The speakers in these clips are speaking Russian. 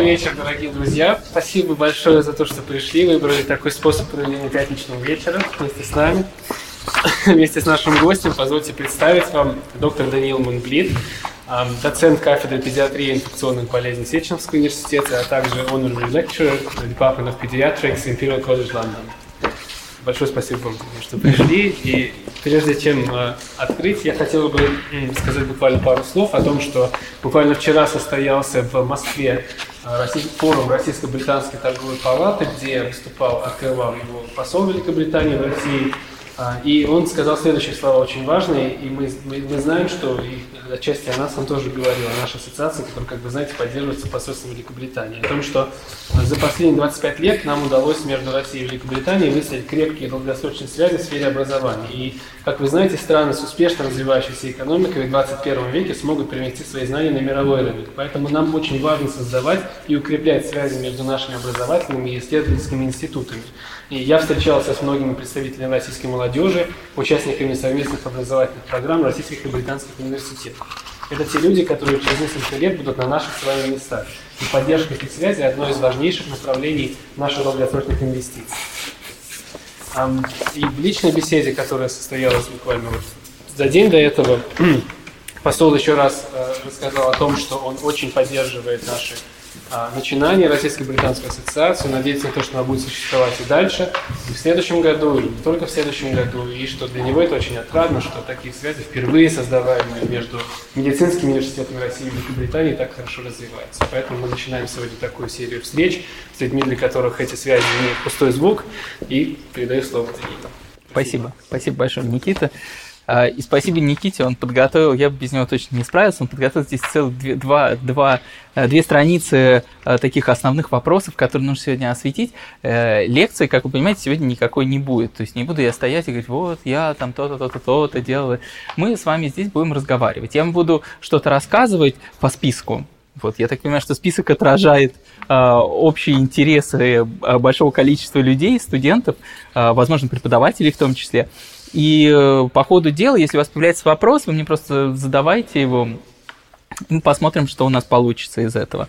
Добрый вечер, дорогие друзья. Спасибо большое за то, что пришли, выбрали такой способ проведения пятничного вечера вместе с нами. Вместе с нашим гостем позвольте представить вам доктор Даниил Мунблит, доцент кафедры педиатрии и инфекционных болезней Сеченовского университета, а также honorary lecturer Department of Pediatrics Imperial College London. Большое спасибо вам, что пришли. И прежде чем э, открыть, я хотел бы сказать буквально пару слов о том, что буквально вчера состоялся в Москве форум Российско-Британской торговой палаты, где выступал, открывал его посол Великобритании в России. а, и он сказал следующие слова очень важные, и мы, мы, мы знаем, что и отчасти о нас он тоже говорил, о нашей ассоциации, которая, как вы знаете, поддерживается посольством Великобритании, о том, что за последние 25 лет нам удалось между Россией и Великобританией выстроить крепкие долгосрочные связи в сфере образования. И, как вы знаете, страны с успешно развивающейся экономикой в 21 веке смогут привести свои знания на мировой рынок. Поэтому нам очень важно создавать и укреплять связи между нашими образовательными и исследовательскими институтами. И я встречался с многими представителями российской молодежи, участниками совместных образовательных программ российских и британских университетов. Это те люди, которые через несколько лет будут на наших с вами местах. И поддержка этих связей – одно из важнейших направлений наших долгосрочных инвестиций. И в личной беседе, которая состоялась буквально вот за день до этого, посол еще раз э, рассказал о том, что он очень поддерживает наши начинание Российско-Британской ассоциации, надеяться на то, что она будет существовать и дальше, и в следующем году, и не только в следующем году, и что для него это очень отрадно, что такие связи, впервые создаваемые между медицинскими университетами России и Великобритании, так хорошо развиваются. Поэтому мы начинаем сегодня такую серию встреч, с людьми, для которых эти связи не пустой звук, и передаю слово Даниилу. Спасибо. Спасибо большое, Никита. А, и спасибо Никите, он подготовил, я бы без него точно не справился, он подготовил здесь целых две, два, два, э, две страницы э, таких основных вопросов, которые нужно сегодня осветить. Э, лекции, как вы понимаете, сегодня никакой не будет. То есть не буду я стоять и говорить, вот, я там то-то, то-то, то-то делаю. Мы с вами здесь будем разговаривать. Я вам буду что-то рассказывать по списку. Вот, я так понимаю, что список отражает э, общие интересы большого количества людей, студентов, э, возможно, преподавателей в том числе. И э, по ходу дела, если у вас появляется вопрос, вы мне просто задавайте его, мы посмотрим, что у нас получится из этого.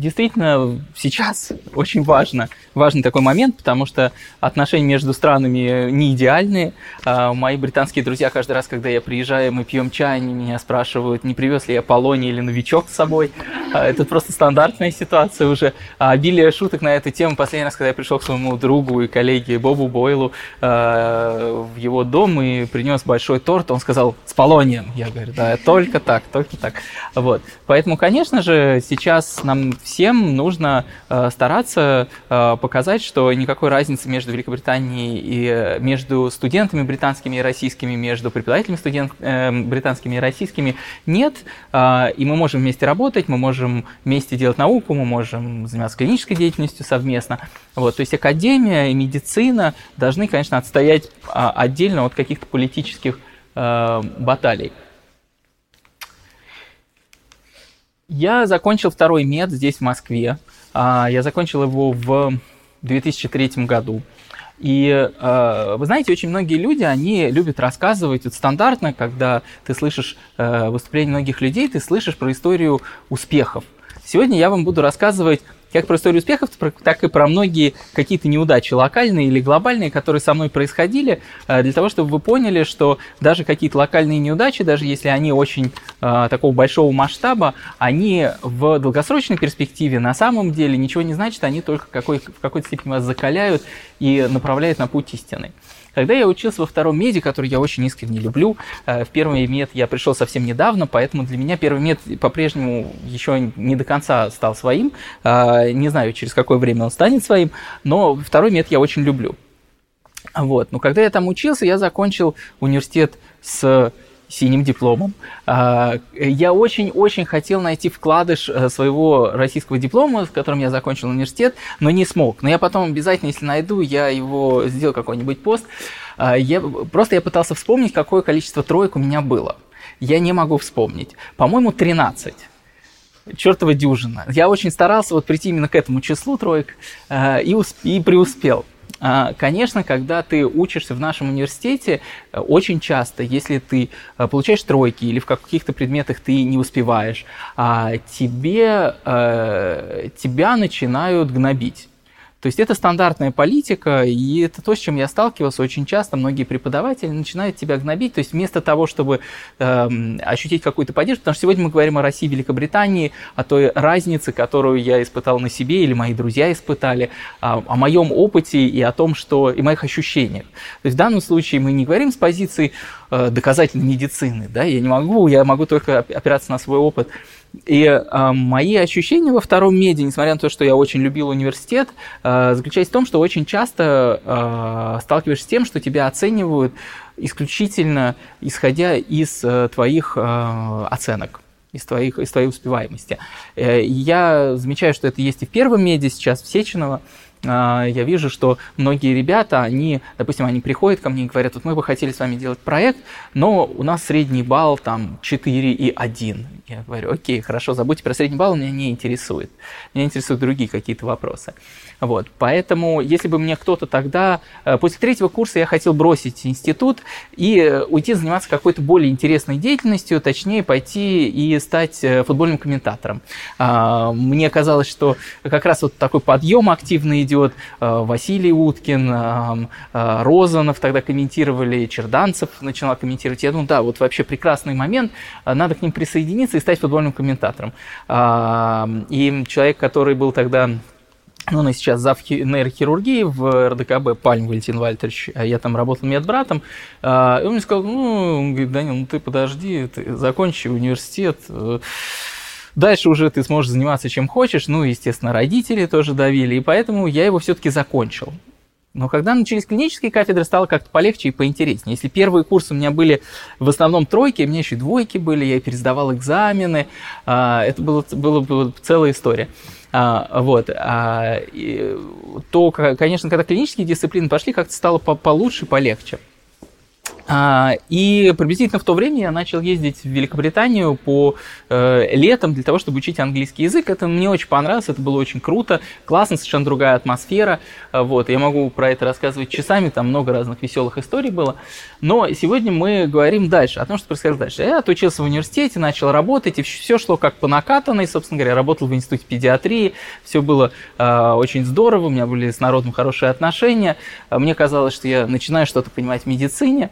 Действительно сейчас очень важно, важный такой момент, потому что отношения между странами не идеальные. А, мои британские друзья каждый раз, когда я приезжаю, мы пьем чай, они меня спрашивают, не привез ли я полоний или новичок с собой. А, это просто стандартная ситуация уже. А, обилие шуток на эту тему. Последний раз, когда я пришел к своему другу и коллеге Бобу Бойлу в его дом и принес большой торт, он сказал с полонием. Я говорю, да, только так, только так. Вот. Поэтому, конечно же, сейчас нам всем нужно э, стараться э, показать, что никакой разницы между Великобританией и э, между студентами британскими и российскими, между преподавателями студент, британскими и российскими нет. И мы можем вместе работать, мы можем вместе делать науку, мы можем заниматься клинической деятельностью совместно. Вот, то есть академия и медицина должны, конечно, отстоять а, отдельно от каких-то политических баталий. Я закончил второй мед здесь, в Москве. А, я закончил его в 2003 году. И э, вы знаете, очень многие люди, они любят рассказывать вот стандартно, когда ты слышишь э, выступления многих людей, ты слышишь про историю успехов. Сегодня я вам буду рассказывать как про историю успехов, так и про многие какие-то неудачи локальные или глобальные, которые со мной происходили, э, для того, чтобы вы поняли, что даже какие-то локальные неудачи, даже если они очень э, такого большого масштаба, они в долгосрочной перспективе на самом деле ничего не значат, они только какой, в какой-то степени вас закаляют и направляют на путь истины. Когда я учился во втором меде, который я очень искренне люблю, э, в первый мед я пришел совсем недавно, поэтому для меня первый мед по-прежнему еще не до конца стал своим. Э, не знаю, через какое время он станет своим, но второй мед я очень люблю. Вот. Но когда я там учился, я закончил университет с синим дипломом. А, я очень-очень хотел найти вкладыш э, своего российского диплома, с которым я закончил университет, но не смог. Но я потом обязательно, если найду, я его сделаю какой-нибудь пост. А, я, просто я пытался вспомнить, какое количество троек у меня было. Я не могу вспомнить. По-моему, 13 чертова дюжина. Я очень старался вот прийти именно к этому числу троек э, и, усп- и преуспел. А, конечно, когда ты учишься в нашем университете, э, очень часто, если ты э, получаешь тройки или в каких-то предметах ты не успеваешь, а, тебе, э, тебя начинают гнобить. То есть это стандартная политика, и это то, с чем я сталкивался очень часто. Многие преподаватели начинают тебя гнобить. То есть вместо того, чтобы э, ощутить какую-то поддержку, потому что сегодня мы говорим о России и Великобритании, о той разнице, которую я испытал на себе или мои друзья испытали, о, о моем опыте и о том, что и моих ощущениях. То есть в данном случае мы не говорим с позиции э, доказательной медицины, да, я не могу, я могу только опираться на свой опыт. И э, мои ощущения во втором меди, несмотря на то, что я очень любил университет, э, заключались в том, что очень часто э, сталкиваешься с тем, что тебя оценивают исключительно исходя из э, твоих э, оценок из, твоих, из твоей успеваемости. Э, я замечаю, что это есть и в первом меди сейчас, в Сеченово. А, я вижу, что многие ребята, они, допустим, они приходят ко мне и говорят, вот мы бы хотели с вами делать проект, но у нас средний балл там 4 и 1. Я говорю, окей, хорошо, забудьте про средний балл, меня не интересует. Меня интересуют другие какие-то вопросы. Вот, поэтому, если бы мне кто-то тогда, э, после третьего курса я хотел бросить институт и э, уйти заниматься какой-то более интересной деятельностью, точнее пойти и стать э, футбольным комментатором. А, мне казалось, что как раз вот такой подъем активный идет. Василий Уткин, Розанов тогда комментировали, Черданцев начинал комментировать. Я думал, да, вот вообще прекрасный момент, надо к ним присоединиться и стать футбольным комментатором. А, и человек, который был тогда он и сейчас зав нейрохирургии в РДКБ, Пальм Валентин Вальтерович, а я там работал медбратом, а, и он мне сказал, ну, он говорит, Данил, ну ты подожди, ты закончи университет, э, Дальше уже ты сможешь заниматься чем хочешь. Ну, естественно, родители тоже давили, и поэтому я его все-таки закончил. Но когда начались клинические кафедры, стало как-то полегче и поинтереснее. Если первые курсы у меня были в основном тройки, у меня еще и двойки были, я пересдавал экзамены, а, это была, была, была целая история. А, вот, а, и, то, конечно, когда клинические дисциплины пошли, как-то стало по получше, полегче. А, и приблизительно в то время я начал ездить в Великобританию по э, летом для того, чтобы учить английский язык. Это мне очень понравилось, это было очень круто, классно, совершенно другая атмосфера. А, вот, я могу про это рассказывать часами, там много разных веселых историй было. Но сегодня мы говорим дальше, о том, что происходило дальше. Я отучился в университете, начал работать, и все шло как по накатанной, собственно говоря. Работал в институте педиатрии, все было э, очень здорово, у меня были с народом хорошие отношения. Мне казалось, что я начинаю что-то понимать в медицине.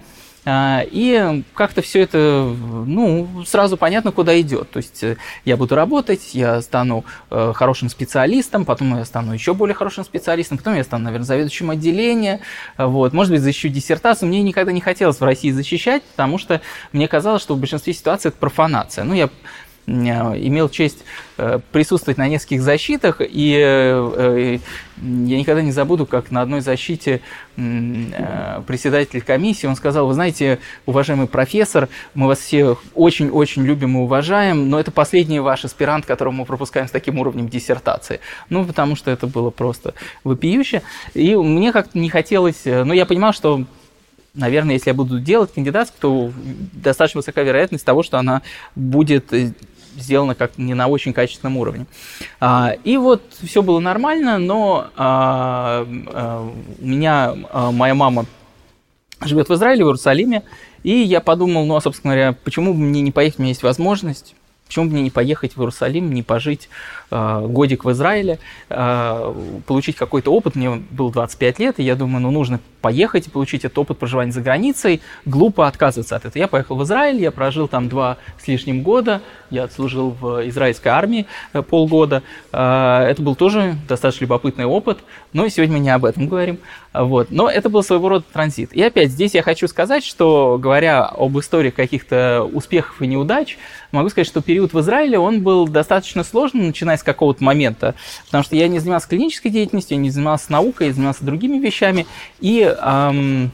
А, и как-то все это, ну, сразу понятно, куда идет. То есть э, я буду работать, я стану э, хорошим специалистом, потом я стану еще более хорошим специалистом, потом я стану, наверное, заведующим отделения, вот, может быть, защищу диссертацию. Мне никогда не хотелось в России защищать, потому что мне казалось, что в большинстве ситуаций это профанация. Ну, я имел честь э, присутствовать на нескольких защитах, и э, я никогда не забуду, как на одной защите э, председатель комиссии, он сказал, вы знаете, уважаемый профессор, мы вас все очень-очень любим и уважаем, но это последний ваш аспирант, которого мы пропускаем с таким уровнем диссертации. Ну, потому что это было просто вопиюще. И мне как-то не хотелось, но я понимал, что наверное, если я буду делать кандидатскую, то достаточно высока вероятность того, что она будет сделано как не на очень качественном уровне. А, и вот все было нормально, но а, а, у меня моя мама живет в Израиле, в Иерусалиме, и я подумал, ну, а, собственно говоря, почему бы мне не поехать, у меня есть возможность, почему мне не поехать в Иерусалим, не пожить э, годик в Израиле, э, получить какой-то опыт. Мне было 25 лет, и я думаю, ну, нужно поехать и получить этот опыт проживания за границей. Глупо отказываться от этого. Я поехал в Израиль, я прожил там два с лишним года, я отслужил в израильской армии э, полгода. Э, это был тоже достаточно любопытный опыт, но сегодня мы не об этом говорим. Вот. Но это был своего рода транзит. И опять здесь я хочу сказать, что говоря об истории каких-то успехов и неудач, могу сказать, что период в Израиле, он был достаточно сложным, начиная с какого-то момента, потому что я не занимался клинической деятельностью, я не занимался наукой, я занимался другими вещами, и эм,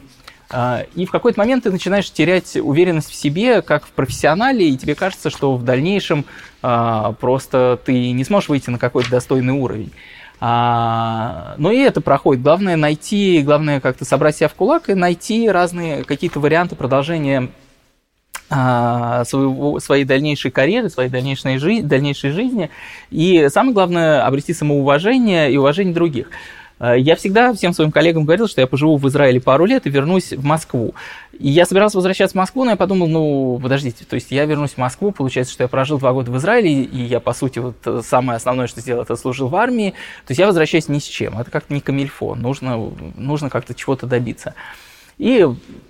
и в какой-то момент ты начинаешь терять уверенность в себе, как в профессионале, и тебе кажется, что в дальнейшем а, просто ты не сможешь выйти на какой-то достойный уровень. А, но и это проходит. Главное найти, главное как-то собрать себя в кулак и найти разные какие-то варианты продолжения своего, своей дальнейшей карьеры, своей дальнейшей, жизни, дальнейшей жизни. И самое главное, обрести самоуважение и уважение других. Э, я всегда всем своим коллегам говорил, что я поживу в Израиле пару лет и вернусь в Москву. И я собирался возвращаться в Москву, но я подумал, ну, подождите, то есть я вернусь в Москву, получается, что я прожил два года в Израиле, и я, по сути, вот э, самое основное, что сделал, это служил в армии. То есть я возвращаюсь ни с чем. Это как-то не камильфо. Нужно, нужно как-то чего-то добиться. И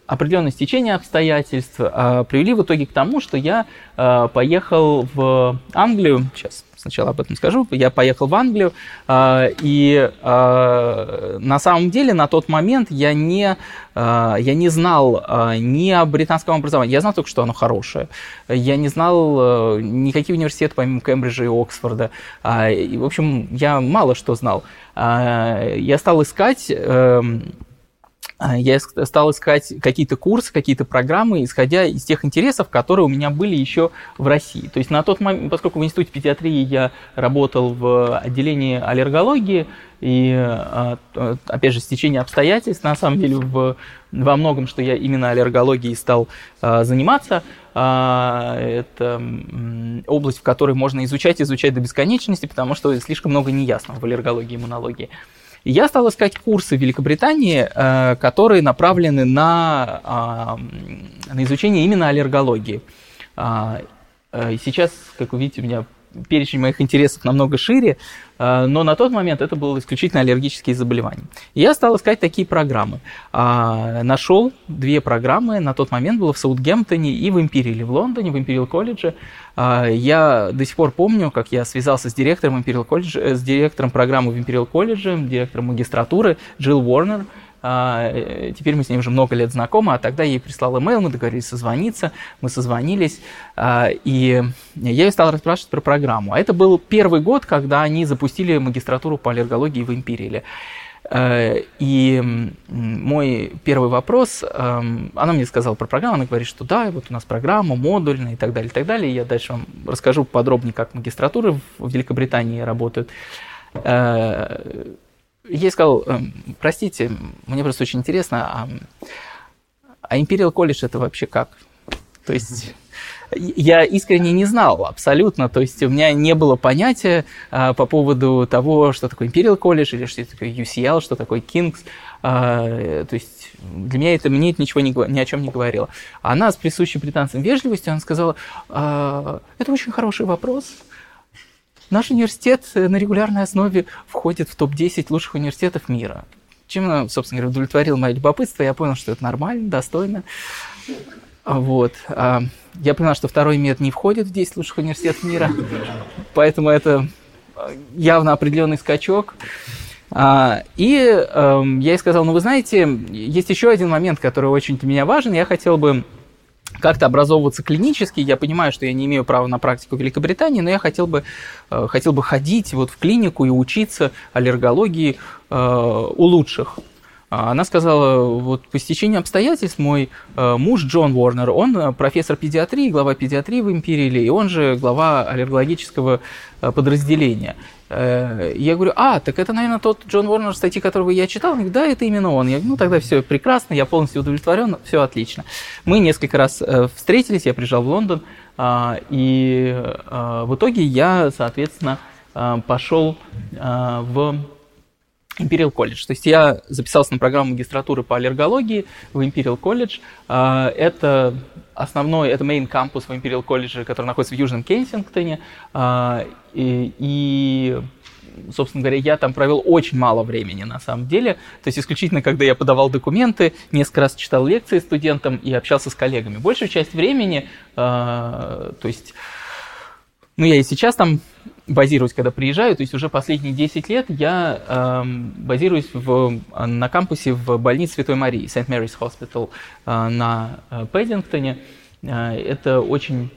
определенное стечение обстоятельств а, привели в итоге к тому, что я а, поехал в Англию. Сейчас сначала об этом скажу. Я поехал в Англию, а, и на самом деле на тот момент я не, я не знал ни о британском образовании. Я знал только, что оно хорошее. Я не знал никаких университетов, помимо Кембриджа и Оксфорда. И, в общем, я мало что знал. Я стал искать эм, я стал искать какие-то курсы, какие-то программы, исходя из тех интересов, которые у меня были еще в России. То есть на тот момент, поскольку в Институте педиатрии я работал в отделении аллергологии, и, а, опять же, стечение обстоятельств, на самом деле, в, во многом, что я именно аллергологией стал а, заниматься, это область, в которой можно изучать, изучать до бесконечности, потому что слишком много неясного в аллергологии и иммунологии. И я стал искать курсы в Великобритании, э, которые направлены на, а, на изучение именно аллергологии. А, э, сейчас, как вы видите, у меня перечень моих интересов намного шире, э, но на тот момент это было исключительно аллергические заболевания. И я стал искать такие программы. А, Нашел две программы, на тот момент было в Саутгемптоне и в Империале, в Лондоне, в Империал колледже. А, я до сих пор помню, как я связался с директором Империал колледжа, э, с директором программы в Империал колледже, директором магистратуры Джилл Уорнер, а, э, теперь мы с ней уже много лет знакомы, а тогда я ей прислал имейл, мы договорились созвониться, мы созвонились, а, и я ее стал расспрашивать про программу. А это был первый год, когда они запустили магистратуру по аллергологии в Империале. Э, и мой первый вопрос, эм, она мне сказала про программу, она говорит, что да, вот у нас программа модульная и так далее, и так далее. Я дальше вам расскажу подробнее, как магистратуры в Великобритании работают. Ей сказал, эм, простите, мне просто очень интересно, а, а Imperial College это вообще как? То есть я искренне не знал абсолютно, то есть у меня не было понятия а, по поводу того, что такое Imperial College или что такое UCL, что такое King's. А, то есть для меня это, мне это ничего не, ни о чем не говорило. Она с присущей британцам вежливостью, она сказала, а, это очень хороший вопрос, Наш университет э, на регулярной основе входит в топ-10 лучших университетов мира. Чем, собственно говоря, удовлетворил мое любопытство. Я понял, что это нормально, достойно. Вот. А, я понял, что второй мед не входит в 10 лучших университетов мира, поэтому это э, явно определенный скачок. А, и эм, я ей сказал, ну вы знаете, есть еще один момент, который очень для меня важен. Я хотел бы как-то образовываться клинически. Я понимаю, что я не имею права на практику в Великобритании, но я хотел бы, э, хотел бы ходить вот в клинику и учиться аллергологии э, у лучших. А она сказала, вот по стечению обстоятельств мой э, муж Джон Уорнер, он профессор педиатрии, глава педиатрии в Империале, и он же глава аллергологического подразделения. Э, я говорю, а, так это, наверное, тот Джон Уорнер, статьи которого я читал. Он говорит, да, это именно он. Я говорю, ну, тогда все прекрасно, я полностью удовлетворен, все отлично. Мы несколько раз э, встретились, я приезжал в Лондон, а, и в итоге я, соответственно, пошел в Imperial College. То есть я записался на программу магистратуры по аллергологии в Imperial College. Это основной, это main кампус в Imperial College, который находится в Южном Кенсингтоне. И, и собственно говоря, я там провел очень мало времени на самом деле. То есть исключительно, когда я подавал документы, несколько раз читал лекции студентам и общался с коллегами. Большую часть времени, э, то есть, ну я и сейчас там базируюсь, когда приезжаю, то есть уже последние 10 лет я э, базируюсь в, на кампусе в больнице Святой Марии, St. Mary's Hospital э, на э, Пэддингтоне. Э, это очень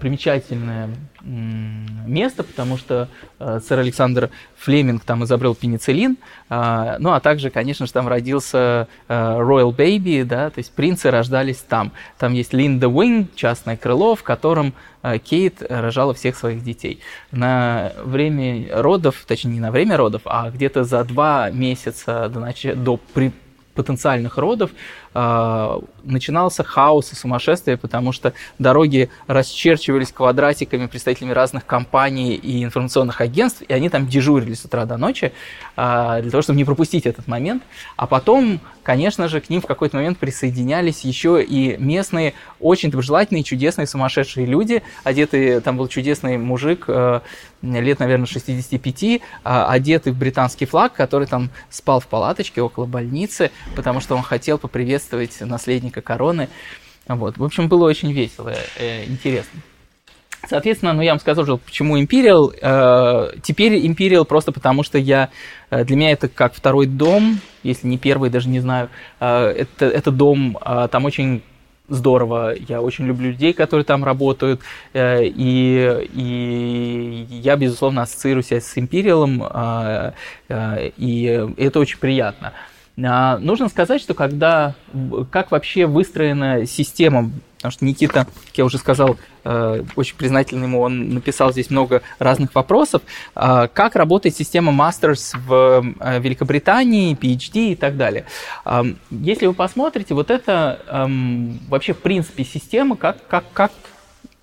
примечательное место, потому что э, сэр Александр Флеминг там изобрел пенициллин, э, ну а также, конечно же, там родился Royal Baby, да, то есть принцы рождались там. Там есть Lindo Wing, частное крыло, в котором Кейт рожала всех своих детей. На время родов, точнее не на время родов, а где-то за два месяца до, нач... до при потенциальных родов э, начинался хаос и сумасшествие, потому что дороги расчерчивались квадратиками представителями разных компаний и информационных агентств, и они там дежурили с утра до ночи э, для того, чтобы не пропустить этот момент. А потом, конечно же, к ним в какой-то момент присоединялись еще и местные очень доброжелательные, чудесные, сумасшедшие люди. Одетые, там был чудесный мужик, э, лет, наверное, 65, э, одетый в британский флаг, который там спал в палаточке около больницы, потому что он хотел поприветствовать наследника короны. Вот. В общем, было очень весело, э, интересно. Соответственно, ну я вам сказал, почему Imperial. Э, теперь Imperial просто потому, что я э, для меня это как второй дом, если не первый, даже не знаю. Э, это, это дом, э, там очень здорово. Я очень люблю людей, которые там работают. Э, и, и я, безусловно, ассоциирую себя с э, э, и это очень приятно. А, нужно сказать, что когда, как вообще выстроена система, потому что Никита, как я уже сказал, э, очень признательный ему, он написал здесь много разных вопросов, а, как работает система Masters в э, Великобритании, PhD и так далее. А, если вы посмотрите, вот это эм, вообще в принципе система, как, как, как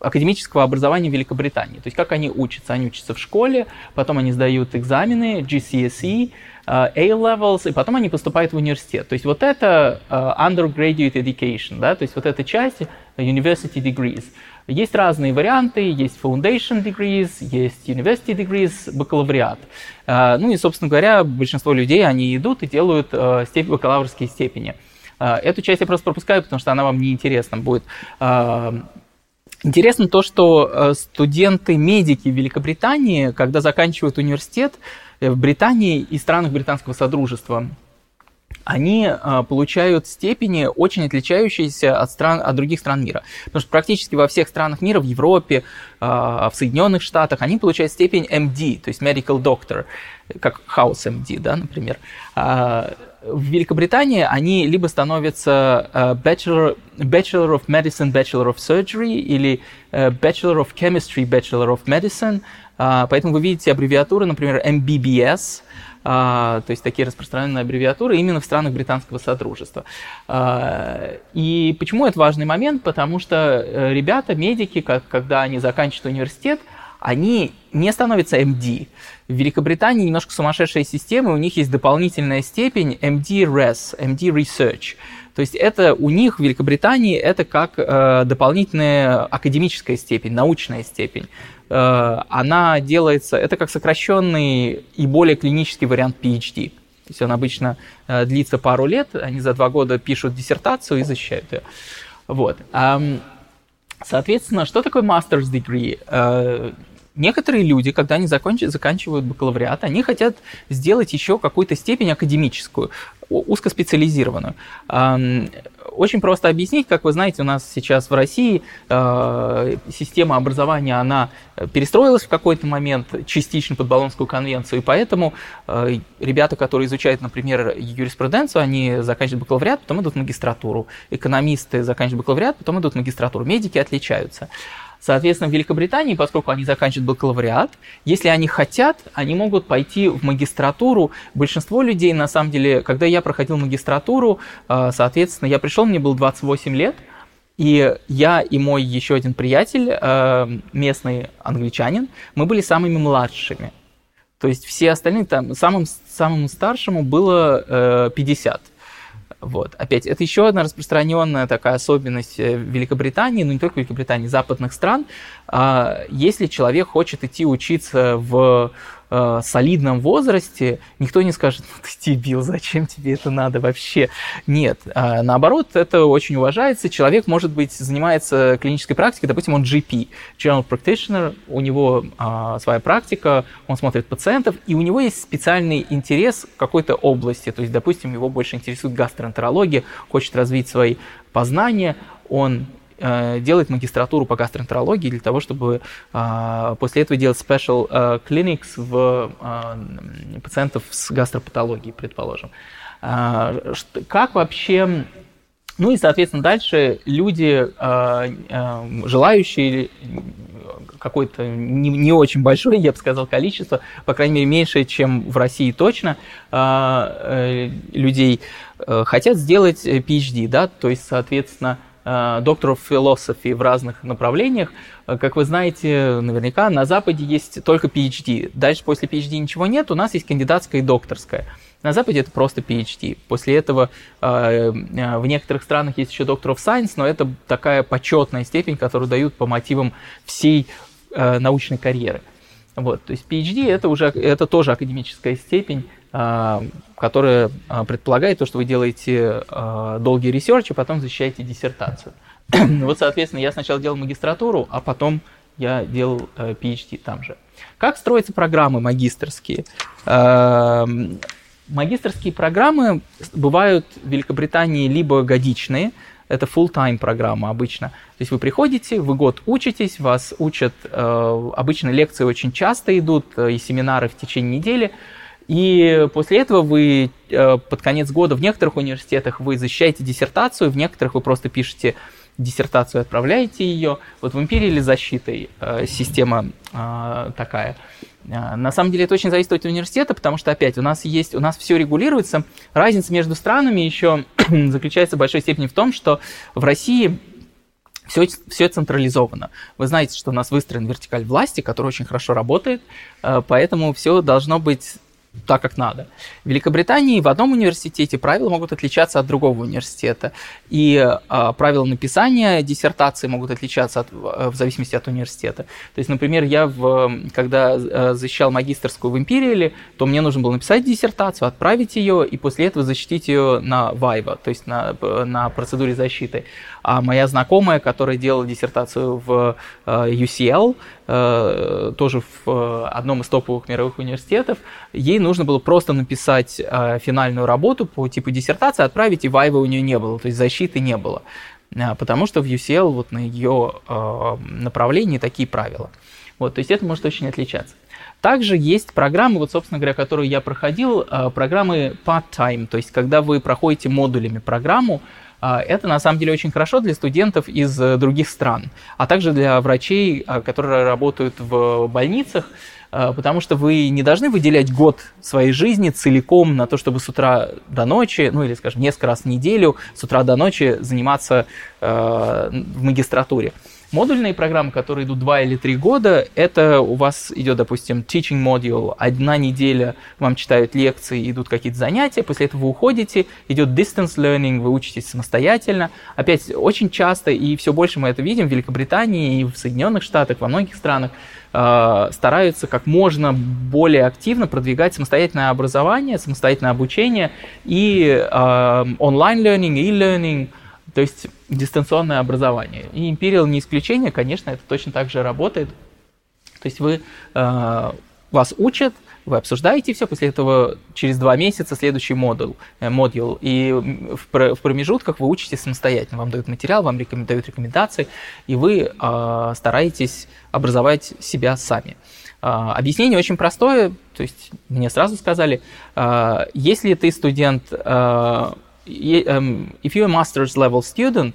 академического образования Великобритании. То есть как они учатся? Они учатся в школе, потом они сдают экзамены, GCSE, uh, A-levels, и потом они поступают в университет. То есть вот это uh, undergraduate education, да, то есть вот эта часть university degrees. Есть разные варианты, есть foundation degrees, есть university degrees, бакалавриат. Ну и, собственно говоря, большинство людей, они идут и делают степень, бакалаврские степени. Эту часть я просто пропускаю, потому что она вам не интересна будет. Интересно то, что студенты-медики в Великобритании, когда заканчивают университет, Э, в Британии и странах британского содружества они э, получают степени, очень отличающиеся от, стран, от других стран мира. Потому что практически во всех странах мира, в Европе, э, в Соединенных Штатах, они получают степень MD, то есть Medical Doctor, как House MD, да, например. В Великобритании они либо становятся Bachelor, Bachelor of Medicine, Bachelor of Surgery или Bachelor of Chemistry, Bachelor of Medicine – а, поэтому вы видите аббревиатуры, например, MBBS, а, то есть такие распространенные аббревиатуры именно в странах британского содружества. А, и почему это важный момент? Потому что э, ребята, медики, когда они заканчивают университет, они не становятся MD. В Великобритании немножко сумасшедшая система, у них есть дополнительная степень MD-Res, MD Research. То есть это у них в Великобритании это как э, дополнительная академическая степень, научная степень. Э, она делается, это как сокращенный и более клинический вариант PhD. То есть он обычно э, длится пару лет, они за два года пишут диссертацию и защищают ее. Вот. Соответственно, что такое master's degree? Некоторые люди, когда они закончат, заканчивают бакалавриат, они хотят сделать еще какую-то степень академическую, узкоспециализированную. Очень просто объяснить, как вы знаете, у нас сейчас в России э, система образования, она перестроилась в какой-то момент частично под Болонскую конвенцию, и поэтому э, ребята, которые изучают, например, юриспруденцию, они заканчивают бакалавриат, потом идут в магистратуру. Экономисты заканчивают бакалавриат, потом идут в магистратуру. Медики отличаются. Соответственно, в Великобритании, поскольку они заканчивают бакалавриат, если они хотят, они могут пойти в магистратуру. Большинство людей, на самом деле, когда я проходил магистратуру, э, соответственно, я пришел, мне было 28 лет, и я и мой еще один приятель, э, местный англичанин, мы были самыми младшими. То есть все остальные, там, самым, самому старшему было 50. Вот. Опять, это еще одна распространенная такая особенность э, Великобритании, но не только Великобритании, западных стран. А, если человек хочет идти учиться в э, солидном возрасте, никто не скажет, ну ты дебил, зачем тебе это надо вообще? Нет, э, наоборот, это очень уважается. Человек, может быть, занимается клинической практикой, допустим, он GP, General Practitioner, у него э, своя практика, он смотрит пациентов, и у него есть специальный интерес в какой-то области, то есть, допустим, его больше интересует гастроэнтерология, хочет развить свои познания, он делать магистратуру по гастроэнтерологии для того, чтобы э, после этого делать special э, clinics в пациентов с гастропатологией, предположим. Как вообще Ну и, соответственно, дальше люди, желающие какое-то не, не очень большое, я бы сказал, количество, по крайней мере, меньше, чем в России точно, э, людей э, хотят сделать PhD, да, то есть, соответственно, доктор of philosophy в разных направлениях. Как вы знаете, наверняка на Западе есть только PhD. Дальше после PhD ничего нет, у нас есть кандидатская и докторская. На Западе это просто PhD. После этого э, в некоторых странах есть еще доктор of science, но это такая почетная степень, которую дают по мотивам всей э, научной карьеры. Вот, то есть PhD это уже это тоже академическая степень, э, которая э, предполагает то, что вы делаете э, долгий research, и потом защищаете диссертацию. вот, соответственно, я сначала делал магистратуру, а потом я делал э, PhD там же. Как строятся программы магистрские? Магистрские программы бывают в Великобритании либо годичные, это full-time программа обычно. То есть вы приходите, вы год учитесь, вас учат, э, обычно лекции очень часто идут, э, и семинары в течение недели, и после этого вы э, под конец года в некоторых университетах вы защищаете диссертацию, в некоторых вы просто пишете диссертацию, отправляете ее. Вот в Империи защитой система такая. А, на самом деле это очень зависит от университета, потому что опять у нас есть, у нас все регулируется. Разница между странами еще заключается в большой степени в том, что в России все, все централизовано. Вы знаете, что у нас выстроен вертикаль власти, который очень хорошо работает, а, поэтому все должно быть так, как надо. В Великобритании в одном университете правила могут отличаться от другого университета, и э, правила написания диссертации могут отличаться от, в зависимости от университета. То есть, например, я, в, когда э, защищал магистрскую в Империале, то мне нужно было написать диссертацию, отправить ее, и после этого защитить ее на Viva, то есть на, на процедуре защиты. А моя знакомая, которая делала диссертацию в э, UCL, э, тоже в э, одном из топовых мировых университетов, ей нужно было просто написать финальную работу по типу диссертации, отправить, и вайва у нее не было, то есть защиты не было. Потому что в UCL вот на ее направлении такие правила. Вот, то есть это может очень отличаться. Также есть программы, вот, собственно говоря, которые я проходил, программы part-time, то есть когда вы проходите модулями программу, это на самом деле очень хорошо для студентов из э, других стран, а также для врачей, а, которые работают в больницах, а, потому что вы не должны выделять год своей жизни целиком на то, чтобы с утра до ночи, ну или, скажем, несколько раз в неделю с утра до ночи заниматься в магистратуре. Модульные программы, которые идут 2 или 3 года, это у вас идет, допустим, teaching module, одна неделя вам читают лекции, идут какие-то занятия, после этого вы уходите, идет distance learning, вы учитесь самостоятельно. Опять, очень часто, и все больше мы это видим в Великобритании и в Соединенных Штатах, во многих странах, э, стараются как можно более активно продвигать самостоятельное образование, самостоятельное обучение и э, онлайн-learning, e-learning – то есть дистанционное образование. И Imperial не исключение, конечно, это точно так же работает. То есть вы, э, вас учат, вы обсуждаете все, после этого через два месяца следующий модуль, э, модуль и в, в промежутках вы учитесь самостоятельно, вам дают материал, вам рекомен, дают рекомендации, и вы э, стараетесь образовать себя сами. Э, объяснение очень простое, то есть мне сразу сказали, э, если ты студент э, if you're a master's level student,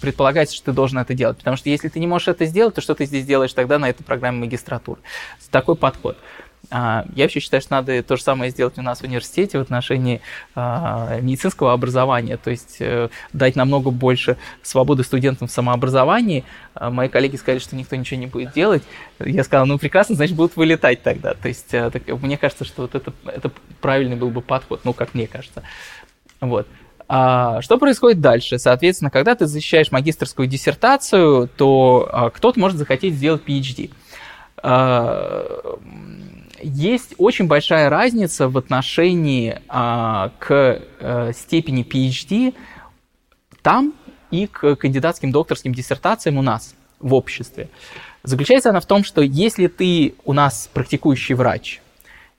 предполагается, что ты должен это делать. Потому что если ты не можешь это сделать, то что ты здесь делаешь тогда на этой программе магистратуры? Такой подход. А, я вообще считаю, что надо то же самое сделать у нас в университете в отношении а, медицинского образования, то есть э, дать намного больше свободы студентам в самообразовании. А, мои коллеги сказали, что никто ничего не будет делать. Я сказал, ну прекрасно, значит, будут вылетать тогда. То есть э, мне кажется, что вот это, это правильный был бы подход, ну, как мне кажется. Вот. А что происходит дальше? Соответственно, когда ты защищаешь магистрскую диссертацию, то а, кто-то может захотеть сделать PhD. А, есть очень большая разница в отношении а, к а, степени PhD там и к кандидатским докторским диссертациям у нас в обществе. Заключается она в том, что если ты у нас практикующий врач,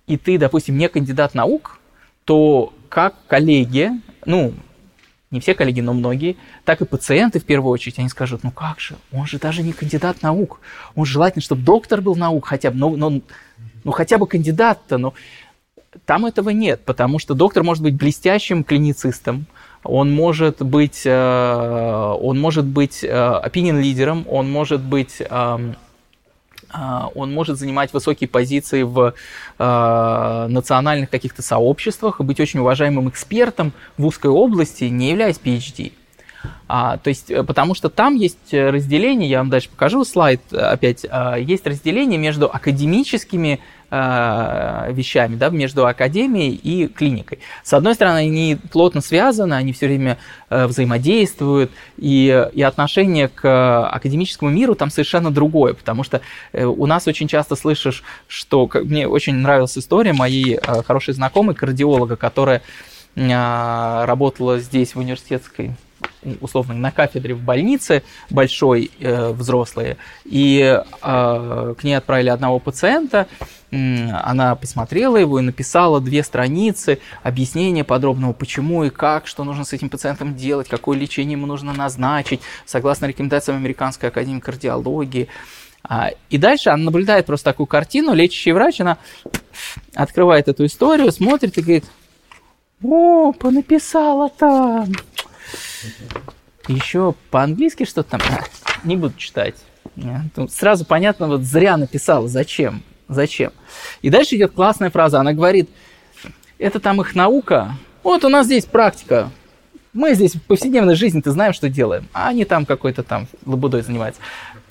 и ты, допустим, не кандидат наук, то как коллеги, ну, не все коллеги, но многие, так и пациенты в первую очередь, они скажут, ну как же, он же даже не кандидат наук, он желательно, чтобы доктор был наук хотя бы, ну, ну, ну хотя бы кандидат-то, но там этого нет, потому что доктор может быть блестящим клиницистом, он может быть, он может быть opinion лидером, он может быть он может занимать высокие позиции в э, национальных каких-то сообществах быть очень уважаемым экспертом в узкой области, не являясь PhD. А, то есть, э, потому что там есть э, разделение, я вам дальше покажу слайд э, опять, а, есть разделение между академическими а, вещами, да, между академией и клиникой. С одной стороны, они плотно связаны, они все время взаимодействуют, и, и отношение к академическому миру там совершенно другое, потому что у нас очень часто слышишь, что мне очень нравилась история моей хорошей знакомой, кардиолога, которая работала здесь в университетской условно на кафедре в больнице большой э, взрослые, и э, к ней отправили одного пациента, она посмотрела его и написала две страницы объяснения подробного, почему и как, что нужно с этим пациентом делать, какое лечение ему нужно назначить, согласно рекомендациям Американской академии кардиологии. А, и дальше она наблюдает просто такую картину, лечащий врач, она открывает эту историю, смотрит и говорит, о, понаписала там, еще по-английски что-то там. А, не буду читать. Тут сразу понятно, вот зря написала. Зачем? Зачем? И дальше идет классная фраза. Она говорит, это там их наука. Вот у нас здесь практика. Мы здесь в повседневной жизни, ты знаем, что делаем. А они там какой-то там лабудой занимаются.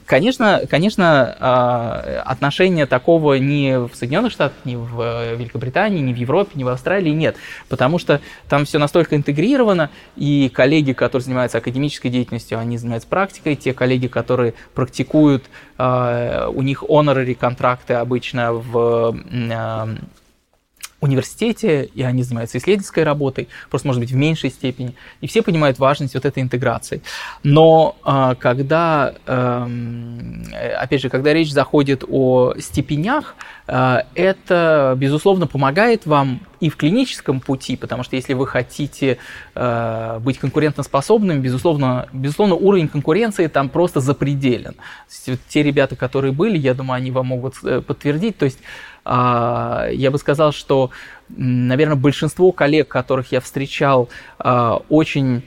Конечно, конечно, а, отношения такого ни в Соединенных Штатах, ни в э, Великобритании, ни в Европе, ни в Австралии нет, потому что там все настолько интегрировано, и коллеги, которые занимаются академической деятельностью, они занимаются практикой, те коллеги, которые практикуют, а, у них honorary контракты обычно в а, университете, и они занимаются исследовательской работой, просто, может быть, в меньшей степени. И все понимают важность вот этой интеграции. Но а, когда, эм, опять же, когда речь заходит о степенях, а, это, безусловно, помогает вам и в клиническом пути, потому что если вы хотите э, быть конкурентоспособными, безусловно, безусловно, уровень конкуренции там просто запределен. Те ребята, которые были, я думаю, они вам могут э, подтвердить. То есть я бы сказал, что, наверное, большинство коллег, которых я встречал, а, очень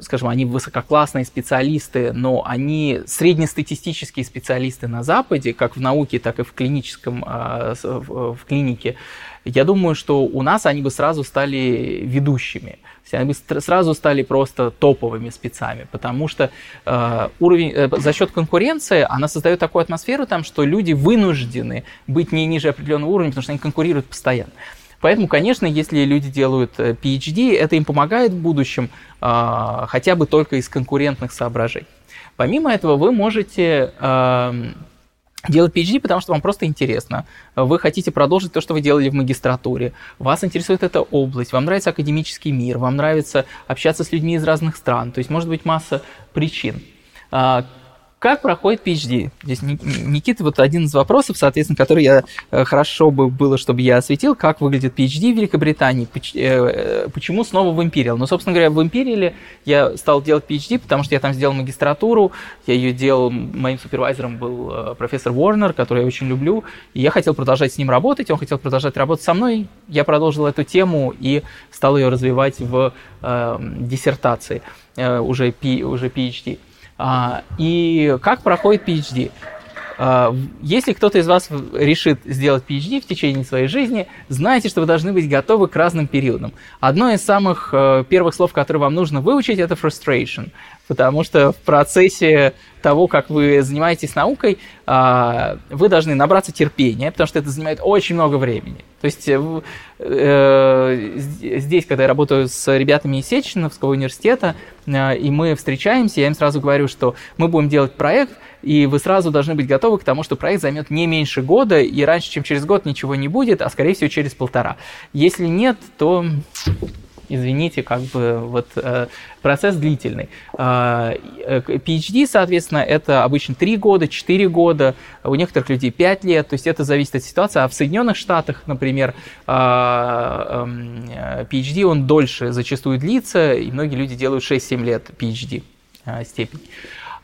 скажем, они высококлассные специалисты, но они среднестатистические специалисты на Западе, как в науке, так и в клиническом, а, в клинике. Я думаю, что у нас они бы сразу стали ведущими они сразу стали просто топовыми спецами, потому что э, уровень, э, за счет конкуренции она создает такую атмосферу там, что люди вынуждены быть не ниже определенного уровня, потому что они конкурируют постоянно. Поэтому, конечно, если люди делают э, PhD, это им помогает в будущем э, хотя бы только из конкурентных соображений. Помимо этого, вы можете э, делать PhD, потому что вам просто интересно. Вы хотите продолжить то, что вы делали в магистратуре. Вас интересует эта область, вам нравится академический мир, вам нравится общаться с людьми из разных стран. То есть может быть масса причин. Как проходит PhD? Здесь Никита, вот один из вопросов, соответственно, который я э, хорошо бы было, чтобы я осветил, как выглядит PhD в Великобритании, э, э, почему снова в Imperial. Ну, собственно говоря, в Imperial я стал делать PhD, потому что я там сделал магистратуру, я ее делал, моим супервайзером был профессор Уорнер, который я очень люблю, и я хотел продолжать с ним работать, он хотел продолжать работать со мной, я продолжил эту тему и стал ее развивать в э, диссертации, э, уже, уже PhD. А, и как проходит PhD? А, если кто-то из вас решит сделать PhD в течение своей жизни, знайте, что вы должны быть готовы к разным периодам. Одно из самых э, первых слов, которые вам нужно выучить, это frustration, потому что в процессе того, как вы занимаетесь наукой, а, вы должны набраться терпения, потому что это занимает очень много времени. То есть э, э, здесь, когда я работаю с ребятами из Сеченовского университета, и мы встречаемся, я им сразу говорю, что мы будем делать проект, и вы сразу должны быть готовы к тому, что проект займет не меньше года, и раньше, чем через год ничего не будет, а скорее всего через полтора. Если нет, то извините, как бы вот э, процесс длительный. Э, PhD, соответственно, это обычно 3 года, 4 года, у некоторых людей 5 лет, то есть это зависит от ситуации. А в Соединенных Штатах, например, э, э, PhD, он дольше зачастую длится, и многие люди делают 6-7 лет PhD э, степень.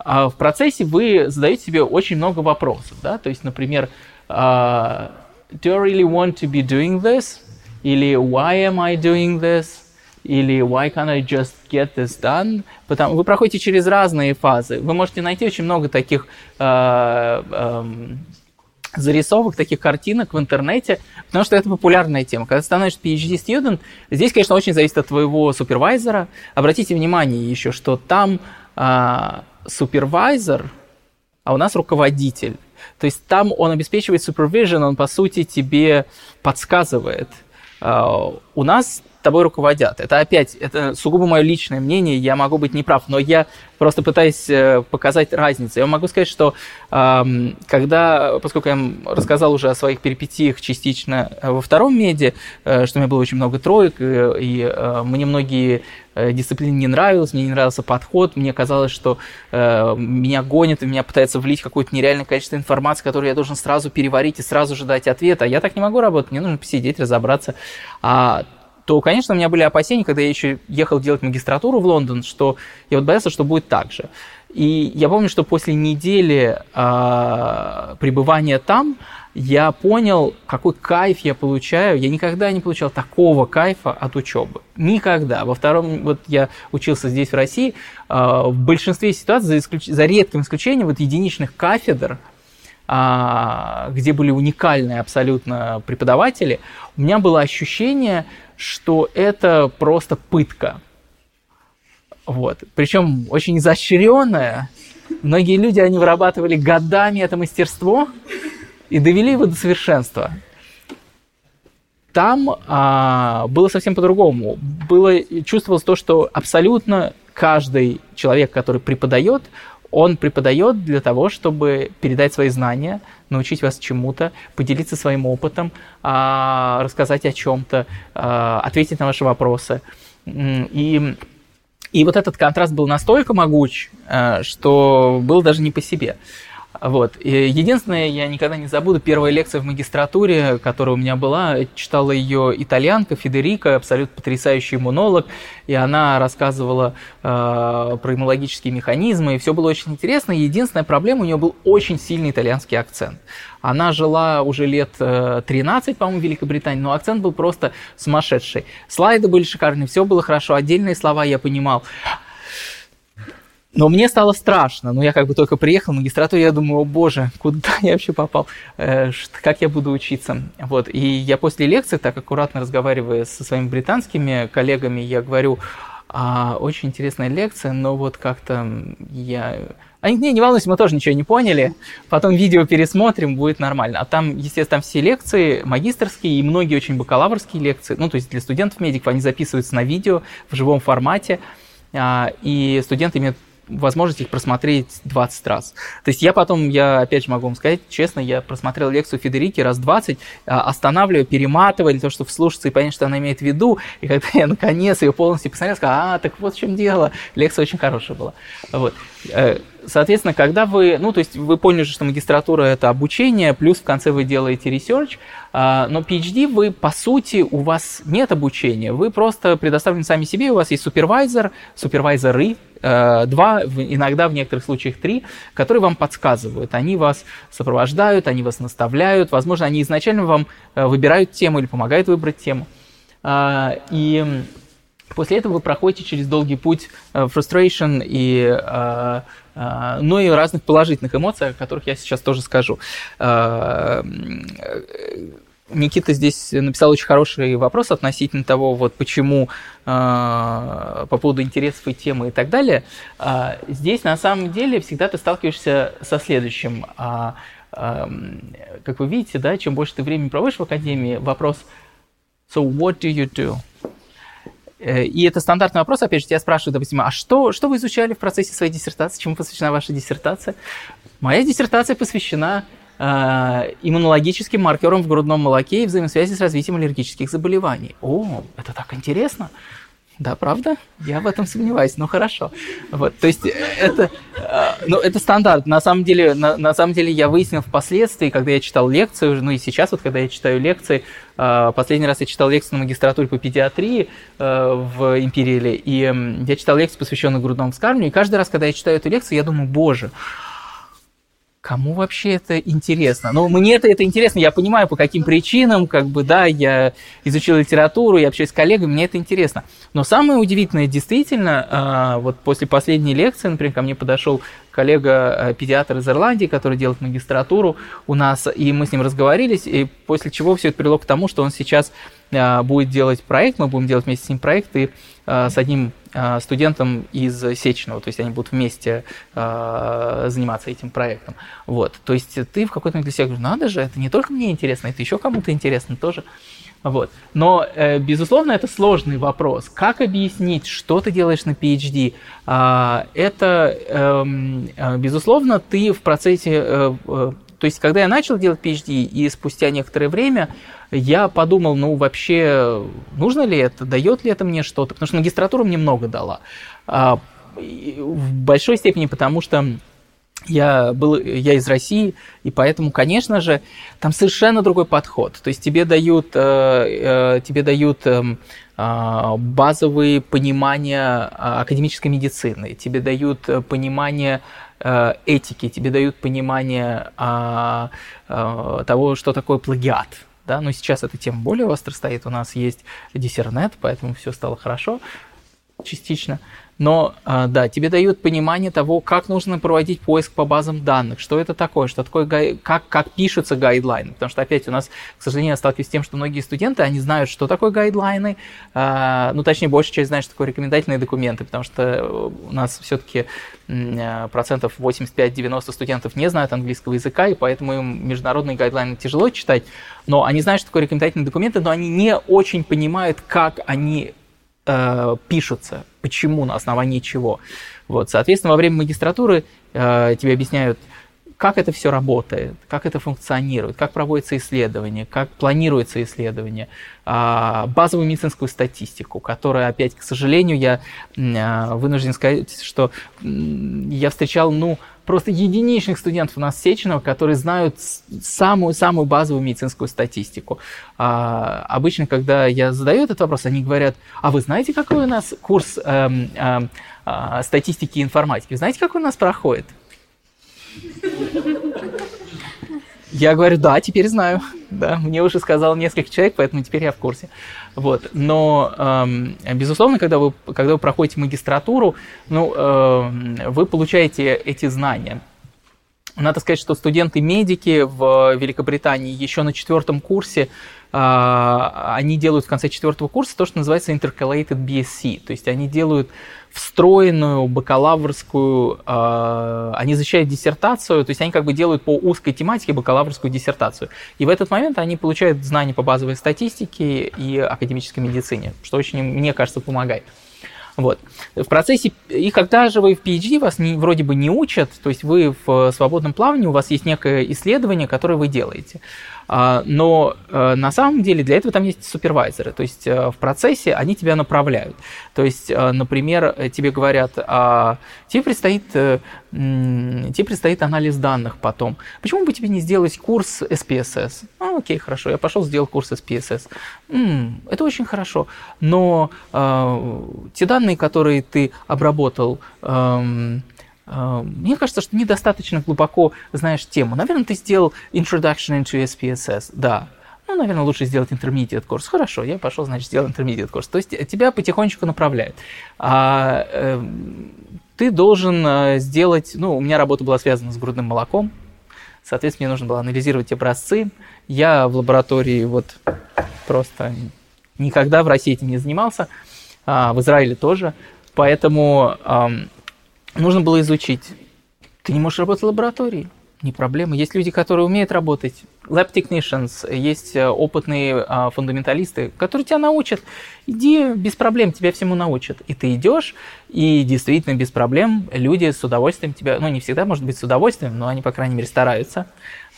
А в процессе вы задаете себе очень много вопросов, да, то есть, например, uh, do I really want to be doing this? Или why am I doing this? или why can't I just get this done? Потому, вы проходите через разные фазы. Вы можете найти очень много таких э, э, зарисовок, таких картинок в интернете, потому что это популярная тема. Когда становишься PhD-студент, здесь, конечно, очень зависит от твоего супервайзера. Обратите внимание еще, что там а, супервайзер, а у нас руководитель. То есть там он обеспечивает supervision, он, по сути, тебе подсказывает. А, у нас тобой руководят. Это опять, это сугубо мое личное мнение, я могу быть неправ, но я просто пытаюсь э, показать разницу. Я могу сказать, что когда, поскольку я рассказал уже о своих перипетиях частично э, во втором меди, э, что у меня было очень много троек, и мне многие дисциплины не нравилось, мне не нравился подход, мне казалось, что меня гонят и меня пытаются влить какое-то нереальное количество информации, которую я должен сразу переварить и сразу же дать ответ, а я так не могу работать, мне нужно посидеть, разобраться. А то, конечно, у меня были опасения, когда я еще ехал делать магистратуру в Лондон, что я вот боялся, что будет так же. И я помню, что после недели э, пребывания там я понял, какой кайф я получаю. Я никогда не получал такого кайфа от учебы. Никогда. Во втором, вот я учился здесь, в России, э, в большинстве ситуаций, за, исключ... за редким исключением, вот единичных кафедр, э, где были уникальные абсолютно преподаватели, у меня было ощущение, что это просто пытка. Вот. Причем очень изощренная. Многие люди, они вырабатывали годами это мастерство и довели его до совершенства. Там а, было совсем по-другому. Было чувствовалось то, что абсолютно каждый человек, который преподает, он преподает для того, чтобы передать свои знания, научить вас чему-то, поделиться своим опытом, а, рассказать о чем-то, а, ответить на ваши вопросы. И, и вот этот контраст был настолько могуч, а, что был даже не по себе. Вот. И единственное, я никогда не забуду, первая лекция в магистратуре, которая у меня была, читала ее итальянка Федерика, абсолютно потрясающий монолог, и она рассказывала э, про иммунологические механизмы, и все было очень интересно. Единственная проблема, у нее был очень сильный итальянский акцент. Она жила уже лет 13, э, по-моему, в Великобритании, но акцент был просто сумасшедший. Слайды были шикарные, все было хорошо, отдельные слова я понимал. Но мне стало страшно. Ну, я как бы только приехал в магистратуру, я думаю, о боже, куда я вообще попал? Э, как я буду учиться? Вот. И я после лекции, так аккуратно разговаривая со своими британскими коллегами, я говорю, а, очень интересная лекция, но вот как-то я... Они, не, не волнуйся, мы тоже ничего не поняли, потом видео пересмотрим, будет нормально. А там, естественно, там все лекции магистрские и многие очень бакалаврские лекции, ну, то есть для студентов-медиков, они записываются на видео в живом формате, а, и студенты имеют возможность их просмотреть 20 раз. То есть я потом, я опять же могу вам сказать, честно, я просмотрел лекцию Федерики раз 20, а, останавливаю, перематываю, для того, чтобы вслушаться и понять, что она имеет в виду. И когда я наконец ее полностью посмотрел, сказал, а, так вот в чем дело. Лекция очень хорошая была. Вот. Э, соответственно, когда вы, ну, то есть вы поняли, что магистратура – это обучение, плюс в конце вы делаете research, а, но PhD вы, по сути, у вас нет обучения, вы просто предоставлены сами себе, у вас есть супервайзер, супервайзеры, два, иногда в некоторых случаях три, которые вам подсказывают, они вас сопровождают, они вас наставляют, возможно, они изначально вам э, выбирают тему или помогают выбрать тему. А, и После этого вы проходите через долгий путь э, frustration и э, э, ну и разных положительных эмоций, о которых я сейчас тоже скажу. Никита здесь написал очень хороший вопрос относительно того, вот почему по поводу интересов и темы и так далее. Здесь на самом деле всегда ты сталкиваешься со следующим. Как вы видите, да, чем больше ты времени проводишь в академии, вопрос So what do you do? Э, и это стандартный вопрос, опять же, тебя спрашивают, допустим, а что, что вы изучали в процессе своей диссертации, чему посвящена ваша диссертация? Моя диссертация посвящена э, иммунологическим маркерам в грудном молоке и взаимосвязи с развитием аллергических заболеваний. О, это так интересно. Да, правда? Я в этом сомневаюсь, но хорошо. Вот, то есть это, э, ну, это стандарт. На самом деле, на, на самом деле я выяснил впоследствии, когда я читал лекции, ну и сейчас вот, когда я читаю лекции, э, последний раз я читал лекцию на магистратуре по педиатрии э, в Империале, и я читал лекцию, посвященную грудному вскармливанию, и каждый раз, когда я читаю эту лекцию, я думаю, боже, кому вообще это интересно? Ну, мне это, это интересно, я понимаю, по каким причинам, как бы, да, я изучил литературу, я общаюсь с коллегами, мне это интересно. Но самое удивительное, действительно, а, вот после последней лекции, например, ко мне подошел коллега-педиатр э, из Ирландии, который делает магистратуру у нас, и мы с ним разговорились, и после чего все это привело к тому, что он сейчас будет делать проект, мы будем делать вместе с ним проект, и а, с одним а, студентом из Сечного, то есть они будут вместе заниматься этим проектом. Вот. То есть ты в какой-то момент для себя говоришь, надо же, это не только мне интересно, это еще кому-то интересно тоже. Вот. Но, э, безусловно, это сложный вопрос. Как объяснить, что ты делаешь на PhD? Это, эм, э, безусловно, ты в процессе... Э, то есть, когда я начал делать PhD, и спустя некоторое время я подумал, ну, вообще, нужно ли это, дает ли это мне что-то, потому что магистратура мне много дала. А, в большой степени потому, что я, был, я из России, и поэтому, конечно же, там совершенно другой подход. То есть тебе дают, э, э, тебе дают эм, а, базовые понимания а, академической медицины, тебе дают э, этики, тебе дают понимание того, что такое плагиат да, но сейчас эта тема более остро стоит, у нас есть диссернет, поэтому все стало хорошо частично. Но а, да, тебе дают понимание того, как нужно проводить поиск по базам данных, что это такое, что такое как, как пишутся гайдлайны. Потому что, опять, у нас, к сожалению, я сталкиваюсь с тем, что многие студенты, они знают, что такое гайдлайны, а, ну, точнее, большая часть знает, что такое рекомендательные документы, потому что у нас все-таки а, процентов 85-90 студентов не знают английского языка, и поэтому им международные гайдлайны тяжело читать, но они знают, что такое рекомендательные документы, но они не очень понимают, как они э, пишутся, почему, на основании чего. Вот, соответственно, во время магистратуры э, тебе объясняют, как это все работает, как это функционирует, как проводится исследование, как планируется исследование, э, базовую медицинскую статистику, которая, опять, к сожалению, я э, вынужден сказать, что я встречал, ну, просто единичных студентов у нас Сеченова, которые знают самую-самую базовую медицинскую статистику. А, обычно, когда я задаю этот вопрос, они говорят, а вы знаете, какой у нас курс эм, эм, э, статистики и информатики? Вы знаете, как у нас проходит? Я говорю, да, теперь знаю. Да, мне уже сказал несколько человек, поэтому теперь я в курсе. Вот. Но, эм, безусловно, когда вы, когда вы проходите магистратуру, ну, эм, вы получаете эти знания. Надо сказать, что студенты-медики в Великобритании еще на четвертом курсе они делают в конце четвертого курса то, что называется intercalated BSc. То есть они делают встроенную бакалаврскую, э, они защищают диссертацию, то есть они как бы делают по узкой тематике бакалаврскую диссертацию. И в этот момент они получают знания по базовой статистике и академической медицине, что очень, мне кажется, помогает. Вот. В процессе, и когда же вы в PhD, вас не, вроде бы не учат, то есть вы в свободном плавании, у вас есть некое исследование, которое вы делаете. А, но э, на самом деле для этого там есть супервайзеры, то есть э, в процессе они тебя направляют. То есть, э, например, тебе говорят, а, тебе предстоит, тебе предстоит анализ данных потом. Почему бы тебе не сделать курс SPSS? А, окей, хорошо, я пошел сделал курс SPSS. М-м, это очень хорошо, но те данные, которые ты обработал, а, мне кажется, что недостаточно глубоко знаешь тему. Наверное, ты сделал Introduction into SPSS, да. Ну, наверное, лучше сделать intermediate курс. Хорошо, я пошел, значит, сделал intermediate курс. То есть тебя потихонечку направляют. А, э, ты должен э, сделать... Ну, у меня работа была связана с грудным молоком. Соответственно, мне нужно было анализировать образцы. Я в лаборатории вот просто никогда в России этим не занимался. А, в Израиле тоже. Поэтому нужно было изучить. Ты не можешь работать в лаборатории, не проблема. Есть люди, которые умеют работать. Lab technicians, есть э, опытные а, фундаменталисты, которые тебя научат. Иди без проблем, тебя всему научат. И ты идешь, и действительно без проблем люди с удовольствием тебя, ну не всегда, может быть, с удовольствием, но они, по крайней мере, стараются.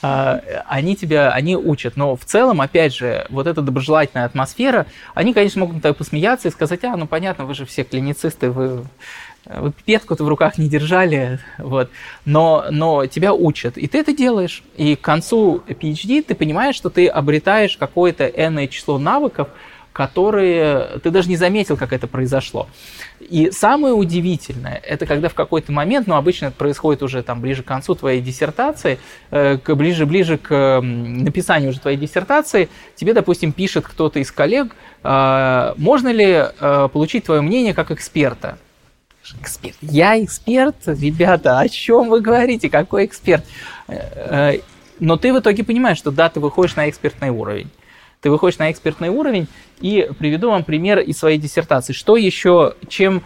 А, они тебя, они учат. Но в целом, опять же, вот эта доброжелательная атмосфера, они, конечно, могут так посмеяться и сказать, а, ну понятно, вы же все клиницисты, вы вы пипетку-то в руках не держали, вот, но, но тебя учат, и ты это делаешь. И к концу PhD ты понимаешь, что ты обретаешь какое-то энное число навыков, которые ты даже не заметил, как это произошло. И самое удивительное, это когда в какой-то момент, ну, обычно это происходит уже там ближе к концу твоей диссертации, э, к, написанию уже твоей диссертации, тебе, допустим, пишет кто-то из коллег, э, можно ли э, получить твое мнение как эксперта? Эксперт. Я эксперт? Ребята, о чем вы говорите? Какой эксперт? Э, э, но ты в итоге понимаешь, что да, ты выходишь на экспертный уровень. Ты выходишь на экспертный уровень, и приведу вам пример из своей диссертации. Что еще, чем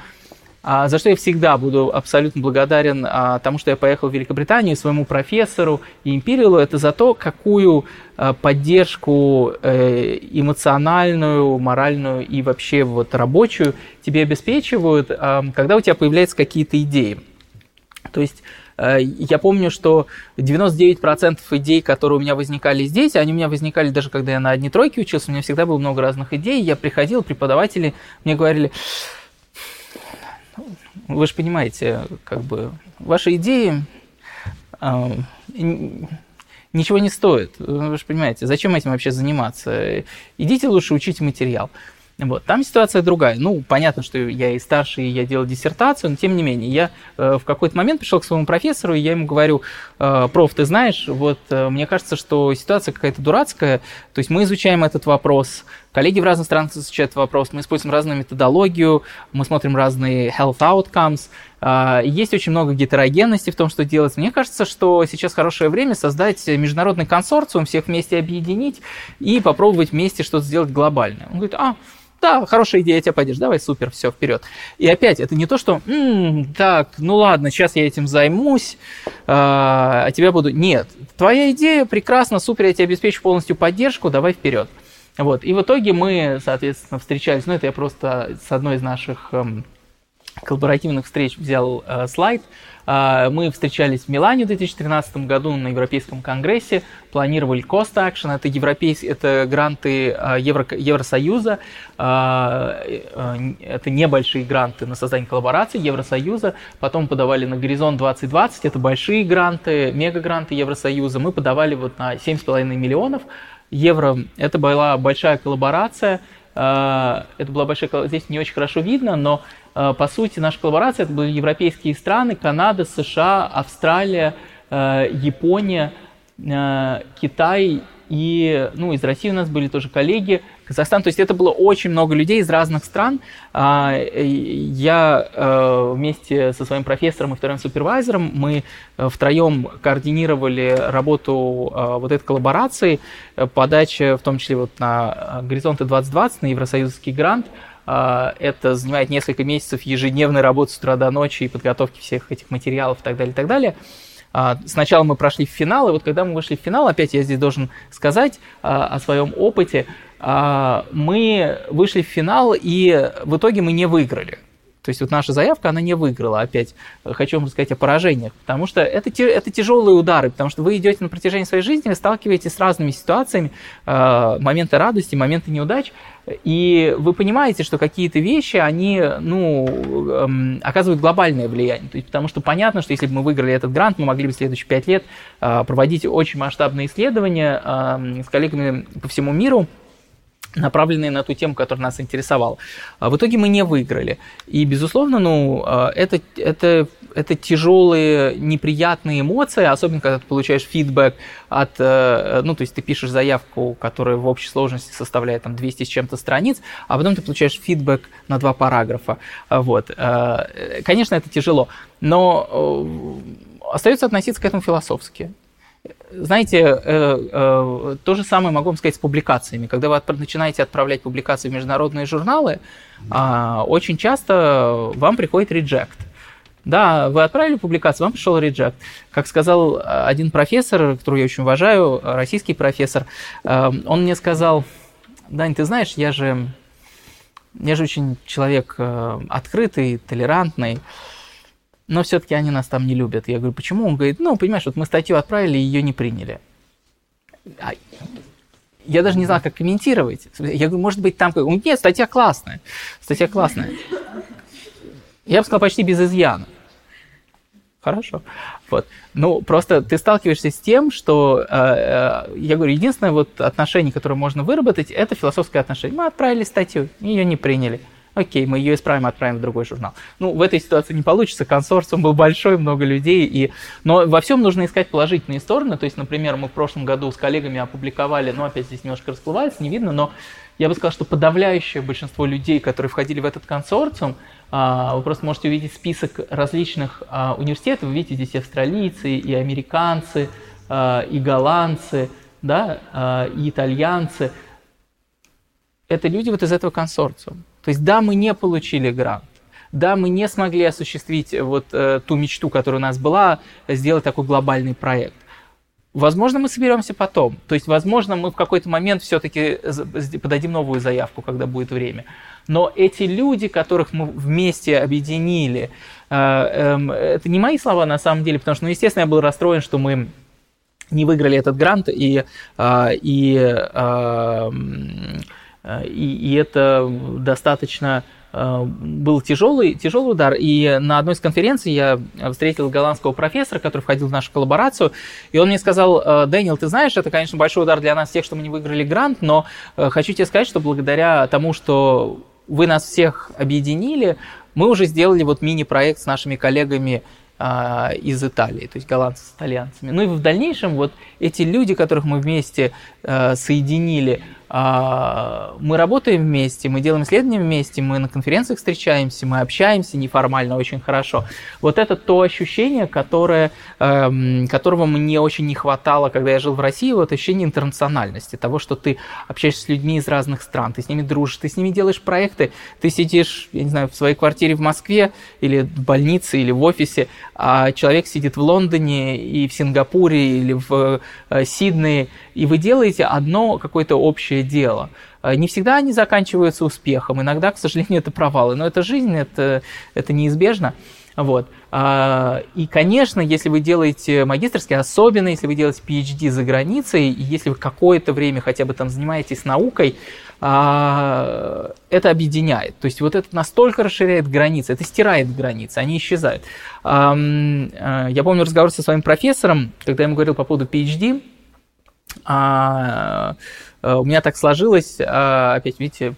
за что я всегда буду абсолютно благодарен а, тому, что я поехал в Великобританию, своему профессору и Империалу, это за то, какую а, поддержку э, эмоциональную, моральную и вообще вот рабочую тебе обеспечивают, когда у тебя появляются какие-то идеи. То есть Э, я помню, что 99% идей, которые у меня возникали здесь, они у меня возникали даже когда я на одни тройки учился, у меня всегда было много разных идей. Я приходил, преподаватели мне говорили, вы же понимаете, как бы ваши идеи э, ничего не стоят. Вы же понимаете, зачем этим вообще заниматься? Идите лучше учить материал. Вот. Там ситуация другая. Ну, понятно, что я и старший, и я делал диссертацию, но тем не менее, я э, в какой-то момент пришел к своему профессору, и я ему говорю, э, проф, ты знаешь, вот э, мне кажется, что ситуация какая-то дурацкая, то есть мы изучаем этот вопрос, коллеги в разных странах изучают вопрос, мы используем разную методологию, мы смотрим разные health outcomes, э, есть очень много гетерогенности в том, что делать. Мне кажется, что сейчас хорошее время создать международный консорциум, всех вместе объединить и попробовать вместе что-то сделать глобальное. Он говорит, а, да, хорошая идея, тебя поддержу, давай, супер, все, вперед. И опять, это не то, что, м-м, так, ну ладно, сейчас я этим займусь, а, а тебя буду... Нет, твоя идея прекрасна, супер, я тебе обеспечу полностью поддержку, давай вперед. Вот, и в итоге мы, соответственно, встречались, ну это я просто с одной из наших эм, коллаборативных встреч взял э, слайд, а, мы встречались в Милане в 2013 году на Европейском конгрессе, планировали Cost Action, это, европейские, это гранты а, Евро, Евросоюза, э, это небольшие гранты на создание коллаборации Евросоюза, потом подавали на Горизонт 2020, это большие гранты, мегагранты Евросоюза, мы подавали вот на 7,5 миллионов евро, это была большая коллаборация, это была большая, здесь не очень хорошо видно, но Э, по сути, наша коллаборация это были европейские страны, Канада, США, Австралия, э, Япония, э, Китай и, ну, из России у нас были тоже коллеги, Казахстан. То есть это было очень много людей из разных стран. А, я вместе со своим профессором и вторым супервайзером, мы втроем координировали работу вот этой коллаборации, подача, в том числе вот на Горизонты 2020, на Евросоюзский грант – а, это занимает несколько месяцев ежедневной работы с утра до ночи и подготовки всех этих материалов и так далее, и так далее. А, сначала мы прошли в финал, и вот когда мы вышли в финал, опять я здесь должен сказать а, о своем опыте, мы вышли в финал, и в итоге мы не выиграли. То есть вот наша заявка, она не выиграла. Опять хочу вам рассказать о поражениях, потому что это, это тяжелые удары, потому что вы идете на протяжении своей жизни, сталкиваетесь с разными ситуациями, моменты радости, моменты неудач, и вы понимаете, что какие-то вещи, они, ну, эм, оказывают глобальное влияние. То есть, потому что понятно, что если бы мы выиграли этот грант, мы могли бы в следующие пять лет э, проводить очень масштабные исследования э, с коллегами по всему миру, направленные на ту тему, которая нас интересовала. А в итоге мы не выиграли. И, безусловно, ну, а, это, это, это тяжелые, неприятные эмоции, особенно когда ты получаешь фидбэк от, э, ну, то есть ты пишешь заявку, которая в общей сложности составляет там 200 с чем-то страниц, а потом ты получаешь фидбэк на два параграфа. Вот. Э, конечно, это тяжело, но э, остается относиться к этому философски знаете, э, э, то же самое могу вам сказать с публикациями. Когда вы начинаете отправлять публикации в международные журналы, э, очень часто вам приходит реджект. Да, вы отправили публикацию, вам пришел реджект. Как сказал один профессор, которого я очень уважаю, российский профессор, э, он мне сказал, Дань, ты знаешь, я же, я же очень человек э, открытый, толерантный, но все-таки они нас там не любят. Я говорю, почему? Он говорит, ну, понимаешь, вот мы статью отправили, ее не приняли. А я даже не знал, как комментировать. Я говорю, может быть, там... Нет, статья классная. Статья классная. Я бы сказал, почти без изъяна. хорошо. Вот. Ну, просто ты сталкиваешься с тем, что, э, э, я говорю, единственное вот отношение, которое можно выработать, это философское отношение. Мы отправили статью, ее не приняли. Окей, мы ее исправим, отправим в другой журнал. Ну, в этой ситуации не получится, консорциум был большой, много людей, и... но во всем нужно искать положительные стороны. То есть, например, мы в прошлом году с коллегами опубликовали, ну, опять здесь немножко расплывается, не видно, но я бы сказал, что подавляющее большинство людей, которые входили в этот консорциум, а, вы просто можете увидеть список различных а, университетов, вы видите здесь и австралийцы, и американцы, а, и голландцы, да, и итальянцы. Это люди вот из этого консорциума. То есть да, мы не получили грант, да, мы не смогли осуществить вот э, ту мечту, которая у нас была, сделать такой глобальный проект. Возможно, мы соберемся потом. То есть, возможно, мы в какой-то момент все-таки подадим новую заявку, когда будет время. Но эти люди, которых мы вместе объединили, э, эм, это не мои слова на самом деле, потому что, ну, естественно, я был расстроен, что мы не выиграли этот грант, и, э, и, э, и, и это достаточно Э, был тяжелый, тяжелый удар. И на одной из конференций я встретил голландского профессора, который входил в нашу коллаборацию, и он мне сказал, «Э, Дэниел, ты знаешь, это, конечно, большой удар для нас, тех, что мы не выиграли грант, но э, хочу тебе сказать, что благодаря тому, что вы нас всех объединили, мы уже сделали вот мини-проект с нашими коллегами из Италии, то есть голландцы с итальянцами. Ну и в дальнейшем вот эти люди, которых мы вместе соединили, мы работаем вместе, мы делаем исследования вместе, мы на конференциях встречаемся, мы общаемся неформально очень хорошо. Вот это то ощущение, которое, эм, которого мне очень не хватало, когда я жил в России, вот ощущение интернациональности, того, что ты общаешься с людьми из разных стран, ты с ними дружишь, ты с ними делаешь проекты, ты сидишь, я не знаю, в своей квартире в Москве или в больнице или в офисе, а человек сидит в Лондоне и в Сингапуре или в э, Сиднее, и вы делаете одно какое-то общее дело. Э, не всегда они заканчиваются успехом, иногда, к сожалению, это провалы, но это жизнь, это, это неизбежно. Вот. А, и, конечно, если вы делаете магистрский, особенно если вы делаете PhD за границей, и если вы какое-то время хотя бы там занимаетесь наукой, а, это объединяет. То есть вот это настолько расширяет границы, это стирает границы, они исчезают. Э, я помню разговор со своим профессором, когда я ему говорил по поводу PhD, у меня так сложилось, а, опять, видите,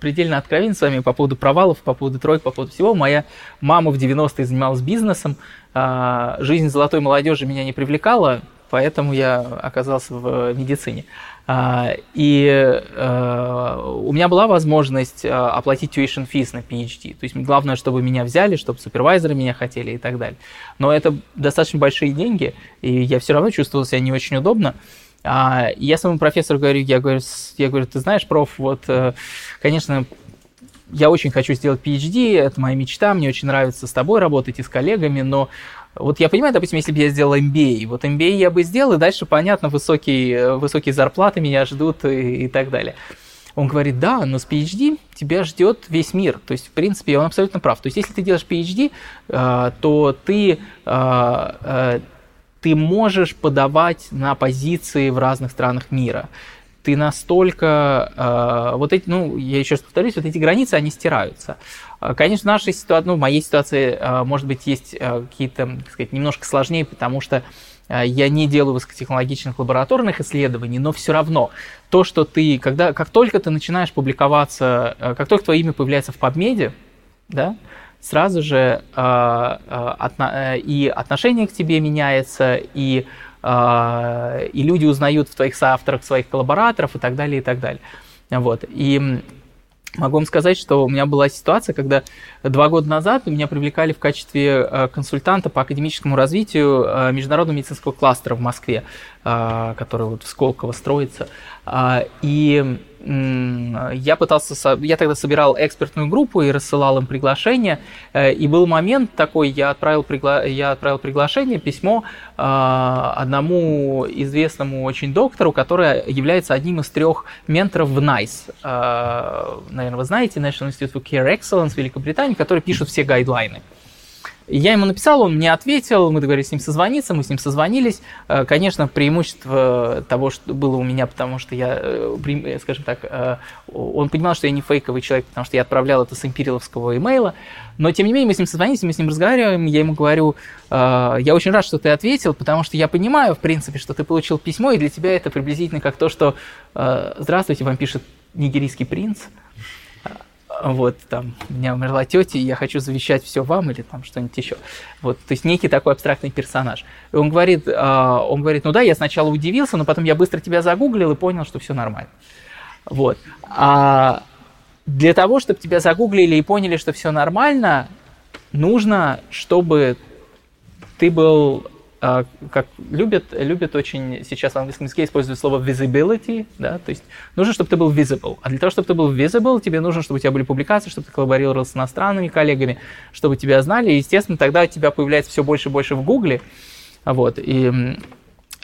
предельно откровенно с вами по поводу провалов, по поводу троек, по поводу всего. Моя мама в 90-е занималась бизнесом, а, жизнь золотой молодежи меня не привлекала, поэтому я оказался в медицине. И э, у меня была возможность оплатить tuition fees на PhD. То есть главное, чтобы меня взяли, чтобы супервайзеры меня хотели и так далее. Но это достаточно большие деньги, и я все равно чувствовал себя не очень удобно. А, я своему профессору говорю, я говорю, я говорю, ты знаешь, проф, вот, э, конечно, я очень хочу сделать PhD, это моя мечта, мне очень нравится с тобой работать и с коллегами, но вот я понимаю, допустим, если бы я сделал MBA, вот MBA я бы сделал, и дальше, понятно, высокие, высокие зарплаты меня ждут и, и так далее. Он говорит, да, но с PhD тебя ждет весь мир. То есть, в принципе, он абсолютно прав. То есть, если ты делаешь PhD, э, то ты э, ты можешь подавать на позиции в разных странах мира. Ты настолько, э, вот эти, ну, я еще раз повторюсь, вот эти границы, они стираются. Э, конечно, в нашей ситуации, ну, в моей ситуации, э, может быть, есть э, какие-то, так сказать, немножко сложнее, потому что я не делаю высокотехнологичных лабораторных исследований, но все равно то, что ты, когда, как только ты начинаешь публиковаться, как только твое имя появляется в PubMed, да, сразу же э, отно, и отношение к тебе меняется, и, э, и люди узнают в твоих соавторах своих коллабораторов и так далее, и так далее. Вот. И Могу вам сказать, что у меня была ситуация, когда два года назад меня привлекали в качестве консультанта по академическому развитию международного медицинского кластера в Москве, который вот в Сколково строится. И я пытался, я тогда собирал экспертную группу и рассылал им приглашение, э, и был момент такой, я отправил, пригла... я отправил приглашение, письмо э, одному известному очень доктору, который является одним из трех менторов в NICE, э, наверное, вы знаете, National Institute for Care Excellence Великобритании, который пишет все гайдлайны. Я ему написал, он мне ответил, мы договорились с ним созвониться, мы с ним созвонились. Э, конечно, преимущество того, что было у меня, потому что я, э, э, скажем так, он понимал, что я не фейковый человек, потому что я отправлял это с империловского имейла, но тем не менее мы с ним созвонились, мы с ним разговариваем, я ему говорю, я очень рад, что ты ответил, потому что я понимаю, в принципе, что ты получил письмо, и для тебя это приблизительно как то, что «Здравствуйте, вам пишет нигерийский принц», вот, там, у меня умерла тетя, и я хочу завещать все вам или там что-нибудь еще. Вот, то есть некий такой абстрактный персонаж. И он говорит, э, он говорит, ну да, я сначала удивился, но потом я быстро тебя загуглил и понял, что все нормально. Вот. А для того, чтобы тебя загуглили и поняли, что все нормально, нужно, чтобы ты был а, как любят, любят очень сейчас в английском языке используют слово visibility, да, то есть нужно, чтобы ты был visible. А для того, чтобы ты был visible, тебе нужно, чтобы у тебя были публикации, чтобы ты коллаборировал с иностранными коллегами, чтобы тебя знали, и, естественно, тогда у тебя появляется все больше и больше в Гугле, вот, и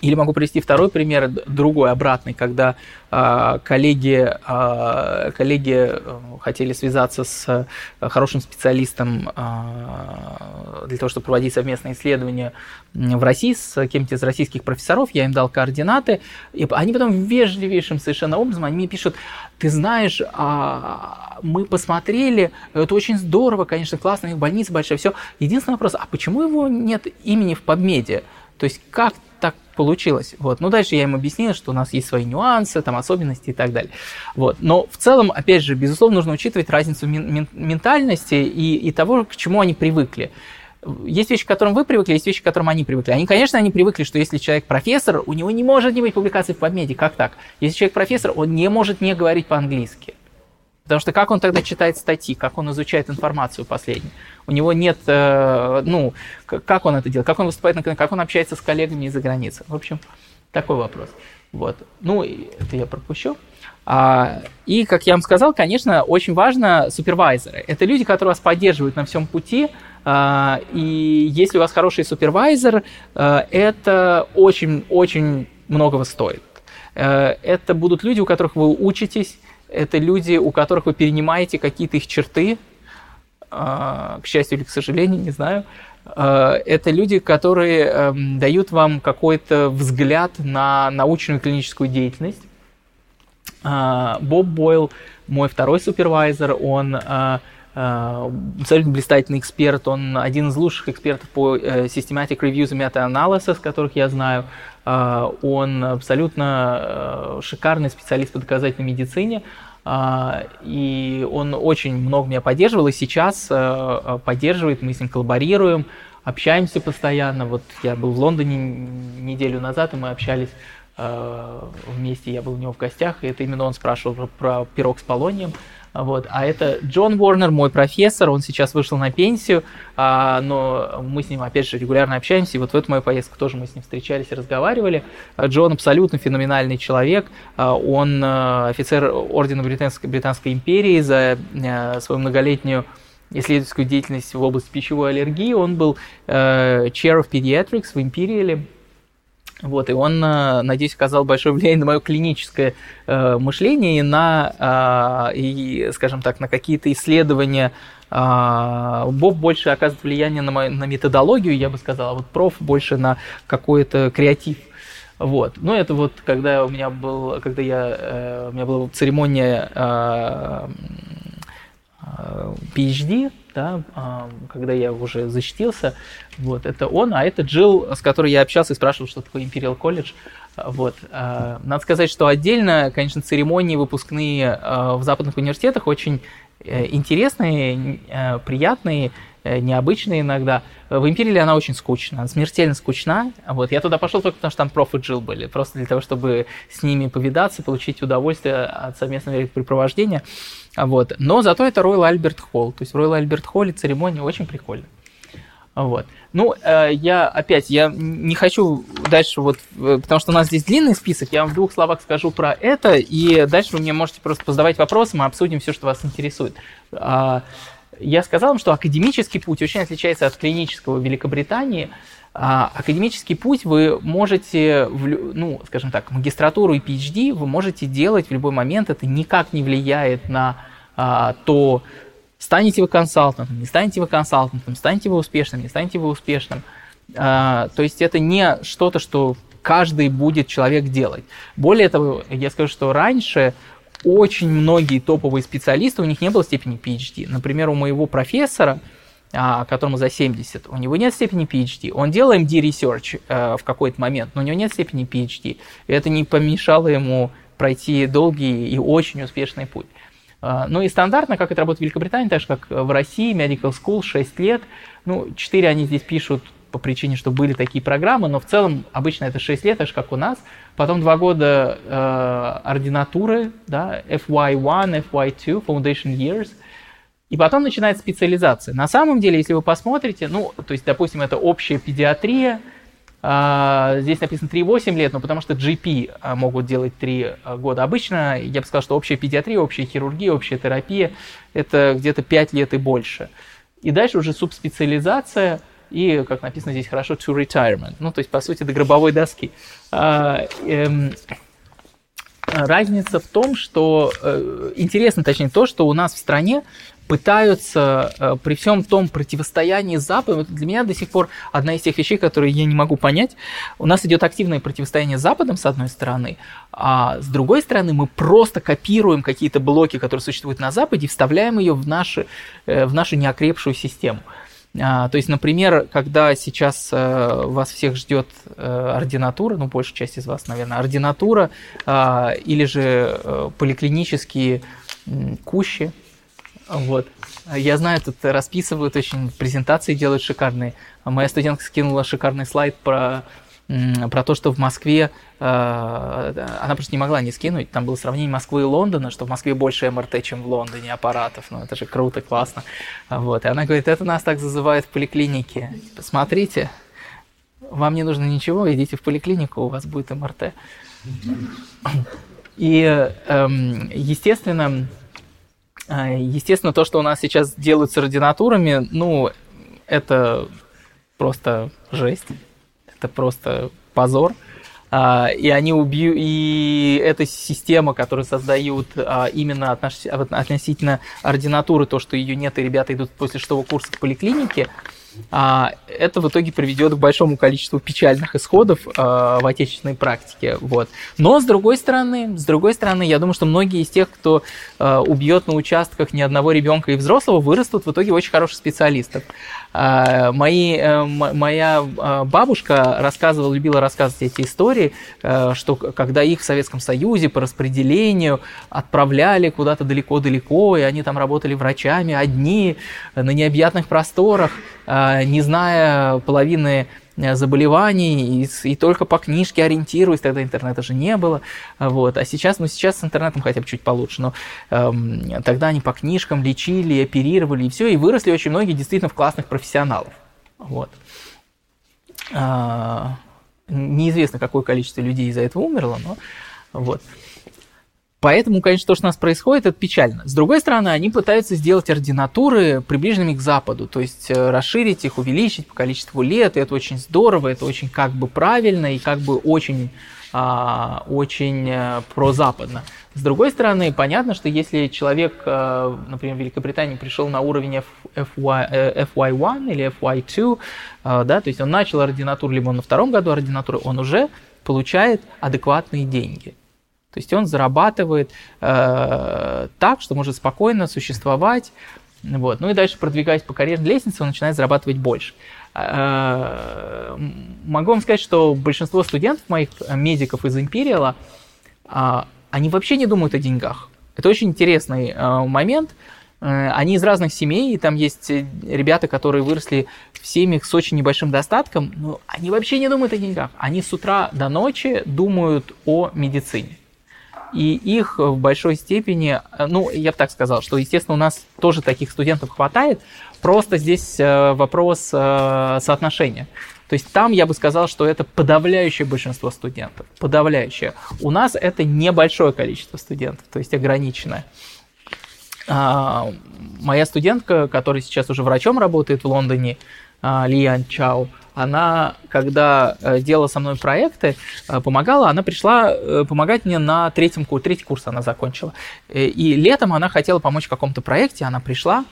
или могу привести второй пример, другой, обратный, когда э, коллеги, э, коллеги хотели связаться с э, хорошим специалистом э, для того, чтобы проводить совместные исследования в России с кем-то из российских профессоров, я им дал координаты, и они потом вежливейшим совершенно образом, они мне пишут, ты знаешь, а, мы посмотрели, это очень здорово, конечно, классно, у них больница большая, все. Единственный вопрос, а почему его нет имени в подмеде? То есть как так получилось. Вот. Ну, дальше я им объяснил, что у нас есть свои нюансы, там, особенности и так далее. Вот. Но в целом, опять же, безусловно, нужно учитывать разницу мен- ментальности и, и того, к чему они привыкли. Есть вещи, к которым вы привыкли, есть вещи, к которым они привыкли. Они, конечно, они привыкли, что если человек профессор, у него не может не быть публикации в PubMed. Как так? Если человек профессор, он не может не говорить по-английски. Потому что как он тогда читает статьи, как он изучает информацию последнюю? У него нет, э, ну, как он это делает, как он выступает на как он общается с коллегами из-за границы. В общем, такой вопрос. Вот. Ну, это я пропущу. А, и, как я вам сказал, конечно, очень важно супервайзеры. Это люди, которые вас поддерживают на всем пути, а, и если у вас хороший супервайзер, а, это очень-очень многого стоит. А, это будут люди, у которых вы учитесь, это люди, у которых вы перенимаете какие-то их черты, к счастью или к сожалению, не знаю. Это люди, которые эм, дают вам какой-то взгляд на научную клиническую деятельность. Боб Бойл, мой второй супервайзер, он абсолютно блистательный эксперт, он один из лучших экспертов по э, systematic reviews и meta-analysis, которых я знаю. А, он абсолютно э, шикарный специалист по доказательной медицине, а, и он очень много меня поддерживал, и сейчас э, поддерживает, мы с ним коллаборируем, общаемся постоянно. Вот я был в Лондоне неделю назад, и мы общались э, вместе, я был у него в гостях, и это именно он спрашивал про, про пирог с полонием. Вот. А это Джон Уорнер, мой профессор, он сейчас вышел на пенсию, а, но мы с ним, опять же, регулярно общаемся, и вот в эту мою поездку тоже мы с ним встречались и разговаривали. А Джон абсолютно феноменальный человек, а, он а, офицер Ордена Британской, Британской империи за свою многолетнюю исследовательскую деятельность в области пищевой аллергии, он был э, Chair of Pediatrics в Империале, вот, и он, э, надеюсь, оказал большое влияние на мое клиническое э, мышление и на, э, и, скажем так, на какие-то исследования. Э, Боб больше оказывает влияние на, мою, на методологию, я бы сказал, а вот проф больше на какой-то креатив. Вот. Ну, это вот, когда у меня был, когда я, э, у меня была церемония э, PhD, да, когда я уже защитился, вот, это он, а это Джилл, с которой я общался и спрашивал, что такое Imperial College, вот. Надо сказать, что отдельно, конечно, церемонии выпускные в западных университетах очень э, интересные, э, приятные, э, необычные иногда. В Империале она очень скучна, смертельно скучна. Вот. Я туда пошел только потому, что там проф и Джилл были, просто для того, чтобы с ними повидаться, получить удовольствие от совместного времяпрепровождения. Вот. Но зато это Royal Альберт Холл. То есть в Royal Альберт Холле церемония очень прикольная. Вот. Ну, э, я опять, я не хочу дальше вот, э, потому что у нас здесь длинный список, я вам в двух словах скажу про это, и дальше вы мне можете просто задавать вопросы, мы обсудим все, что вас интересует. Э, я сказал вам, что академический путь очень отличается от клинического в Великобритании. А, академический путь вы можете, ну, скажем так, магистратуру и PhD вы можете делать в любой момент, это никак не влияет на а, то, станете вы консалтантом, не станете вы консалтантом, станете вы успешным, не станете вы успешным. А, то есть это не что-то, что каждый будет человек делать. Более того, я скажу, что раньше очень многие топовые специалисты, у них не было степени PhD. Например, у моего профессора, которому за 70, у него нет степени PhD. Он делал MD Research э, в какой-то момент, но у него нет степени PhD. И это не помешало ему пройти долгий и очень успешный путь. А, ну и стандартно, как это работает в Великобритании, так же как в России, Medical School 6 лет. Ну, 4 они здесь пишут по причине, что были такие программы, но в целом обычно это 6 лет, так же как у нас. Потом 2 года э, ординатуры, да, FY1, FY2, Foundation Years. И потом начинается специализация. На самом деле, если вы посмотрите, ну, то есть, допустим, это общая педиатрия, а, здесь написано 3-8 лет, но потому что GP а, могут делать 3 а, года. Обычно я бы сказал, что общая педиатрия, общая хирургия, общая терапия – это где-то 5 лет и больше. И дальше уже субспециализация и, как написано здесь хорошо, to retirement. Ну, то есть, по сути, до гробовой доски. Эм, разница в том, что э, интересно, точнее, то, что у нас в стране пытаются э, при всем том противостоянии с Западом, для меня до сих пор одна из тех вещей, которые я не могу понять, у нас идет активное противостояние с Западом, с одной стороны, а с другой стороны мы просто копируем какие-то блоки, которые существуют на Западе, и вставляем ее в, наши, э, в нашу неокрепшую систему. А, то есть, например, когда сейчас э, вас всех ждет э, ординатура, ну, большая часть из вас, наверное, ординатура, э, или же э, поликлинические э, кущи, вот. Я знаю, тут расписывают очень, презентации делают шикарные. Моя студентка скинула шикарный слайд про, про то, что в Москве, э, она просто не могла не скинуть, там было сравнение Москвы и Лондона, что в Москве больше МРТ, чем в Лондоне аппаратов. Ну, это же круто, классно. Вот. И она говорит, это нас так зазывают в поликлинике. Посмотрите, вам не нужно ничего, идите в поликлинику, у вас будет МРТ. И, эм, естественно, естественно, то, что у нас сейчас делают с ординатурами, ну, это просто жесть. Это просто позор. А, и они убьют, и эта система, которую создают а, именно относительно ординатуры, то, что ее нет, и ребята идут после шестого курса в поликлинике, а, это в итоге приведет к большому количеству печальных исходов а, в отечественной практике. Вот. Но с другой стороны, с другой стороны, я думаю, что многие из тех, кто а, убьет на участках ни одного ребенка и взрослого, вырастут в итоге очень хороших специалистов. Мои, э, моя бабушка рассказывала, любила рассказывать эти истории, э, что когда их в Советском Союзе по распределению отправляли куда-то далеко-далеко, и они там работали врачами одни на необъятных просторах, а, не зная половины э, заболеваний и, и только по книжке ориентируясь, тогда интернета же не было, вот, а сейчас, ну сейчас с интернетом хотя бы чуть получше, но эм, тогда они по книжкам лечили, оперировали и все, и выросли очень многие действительно в классных профессионалов, вот. А, неизвестно, какое количество людей из-за этого умерло, но вот. Поэтому, конечно, то, что у нас происходит, это печально. С другой стороны, они пытаются сделать ординатуры приближенными к Западу, то есть э, расширить их, увеличить по количеству лет, и это очень здорово, это очень как бы правильно и как бы очень, а, очень э, прозападно. С другой стороны, понятно, что если человек, э, например, в Великобритании пришел на уровень FY, FY1 или FY2, да, то есть он начал ординатуру, либо он на втором году ординатуры, он уже получает адекватные деньги. То есть он зарабатывает э, так, что может спокойно существовать. Вот. Ну и дальше, продвигаясь по карьерной лестнице, он начинает зарабатывать больше. Э, могу вам сказать, что большинство студентов моих э, медиков из Империала, э, они вообще не думают о деньгах. Это очень интересный э, момент. Э, они из разных семей, и там есть э, ребята, которые выросли в семьях с очень небольшим достатком, но они вообще не думают о деньгах. Они с утра до ночи думают о медицине и их в большой степени, э, ну, я бы так сказал, что, естественно, у нас тоже таких студентов хватает, просто здесь э, вопрос э, соотношения. То есть там я бы сказал, что это подавляющее большинство студентов, подавляющее. У нас это небольшое количество студентов, то есть ограниченное. А, моя студентка, которая сейчас уже врачом работает в Лондоне, Лиан Чао, она, когда э, делала со мной проекты, э, помогала, она пришла э, помогать мне на третьем курсе, третий курс она закончила. И летом она хотела помочь в каком-то проекте, она пришла,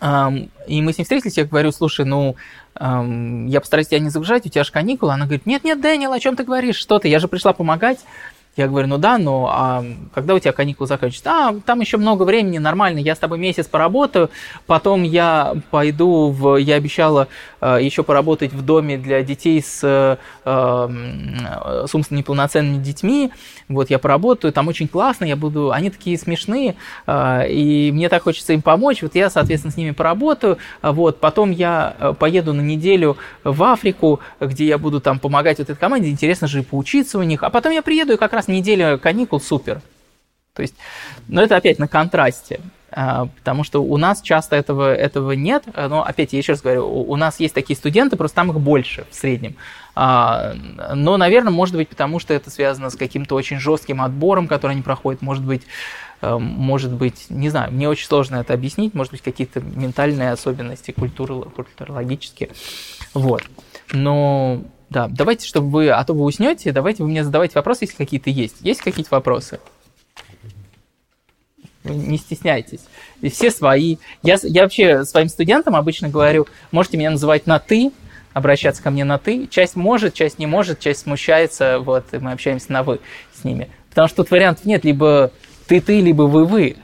и мы с ней встретились, я говорю, слушай, ну, я постараюсь тебя не загружать, у тебя же каникулы. Она говорит, нет-нет, Дэниел, о чем ты говоришь, что ты, я же пришла помогать. Я говорю, ну да, но а когда у тебя каникулы заканчиваются? А, там еще много времени, нормально, я с тобой месяц поработаю, потом я пойду в... Я обещала э, еще поработать в доме для детей с, э, с умственно неполноценными детьми, вот я поработаю, там очень классно, я буду... Они такие смешные, э, и мне так хочется им помочь, вот я, соответственно, с ними поработаю, вот, потом я э, поеду на неделю в Африку, где я буду там помогать вот этой команде, интересно же поучиться у них, а потом я приеду и как раз раз неделя каникул супер. То есть, но это опять на контрасте, а, потому что у нас часто этого, этого нет. Но опять, я еще раз говорю, у нас есть такие студенты, просто там их больше в среднем. А, но, наверное, может быть, потому что это связано с каким-то очень жестким отбором, который они проходят, может быть, э, может быть, не знаю, мне очень сложно это объяснить, может быть, какие-то ментальные особенности, культурологические. Вот. Но да, давайте, чтобы вы, а то вы уснете, давайте вы мне задавайте вопросы, если какие-то есть. Есть какие-то вопросы? Не стесняйтесь. И все свои. Я, я вообще своим студентам обычно говорю, можете меня называть на «ты», обращаться ко мне на «ты». Часть может, часть не может, часть смущается, вот, и мы общаемся на «вы» с ними. Потому что тут вариантов нет, либо ты-ты, либо вы-вы.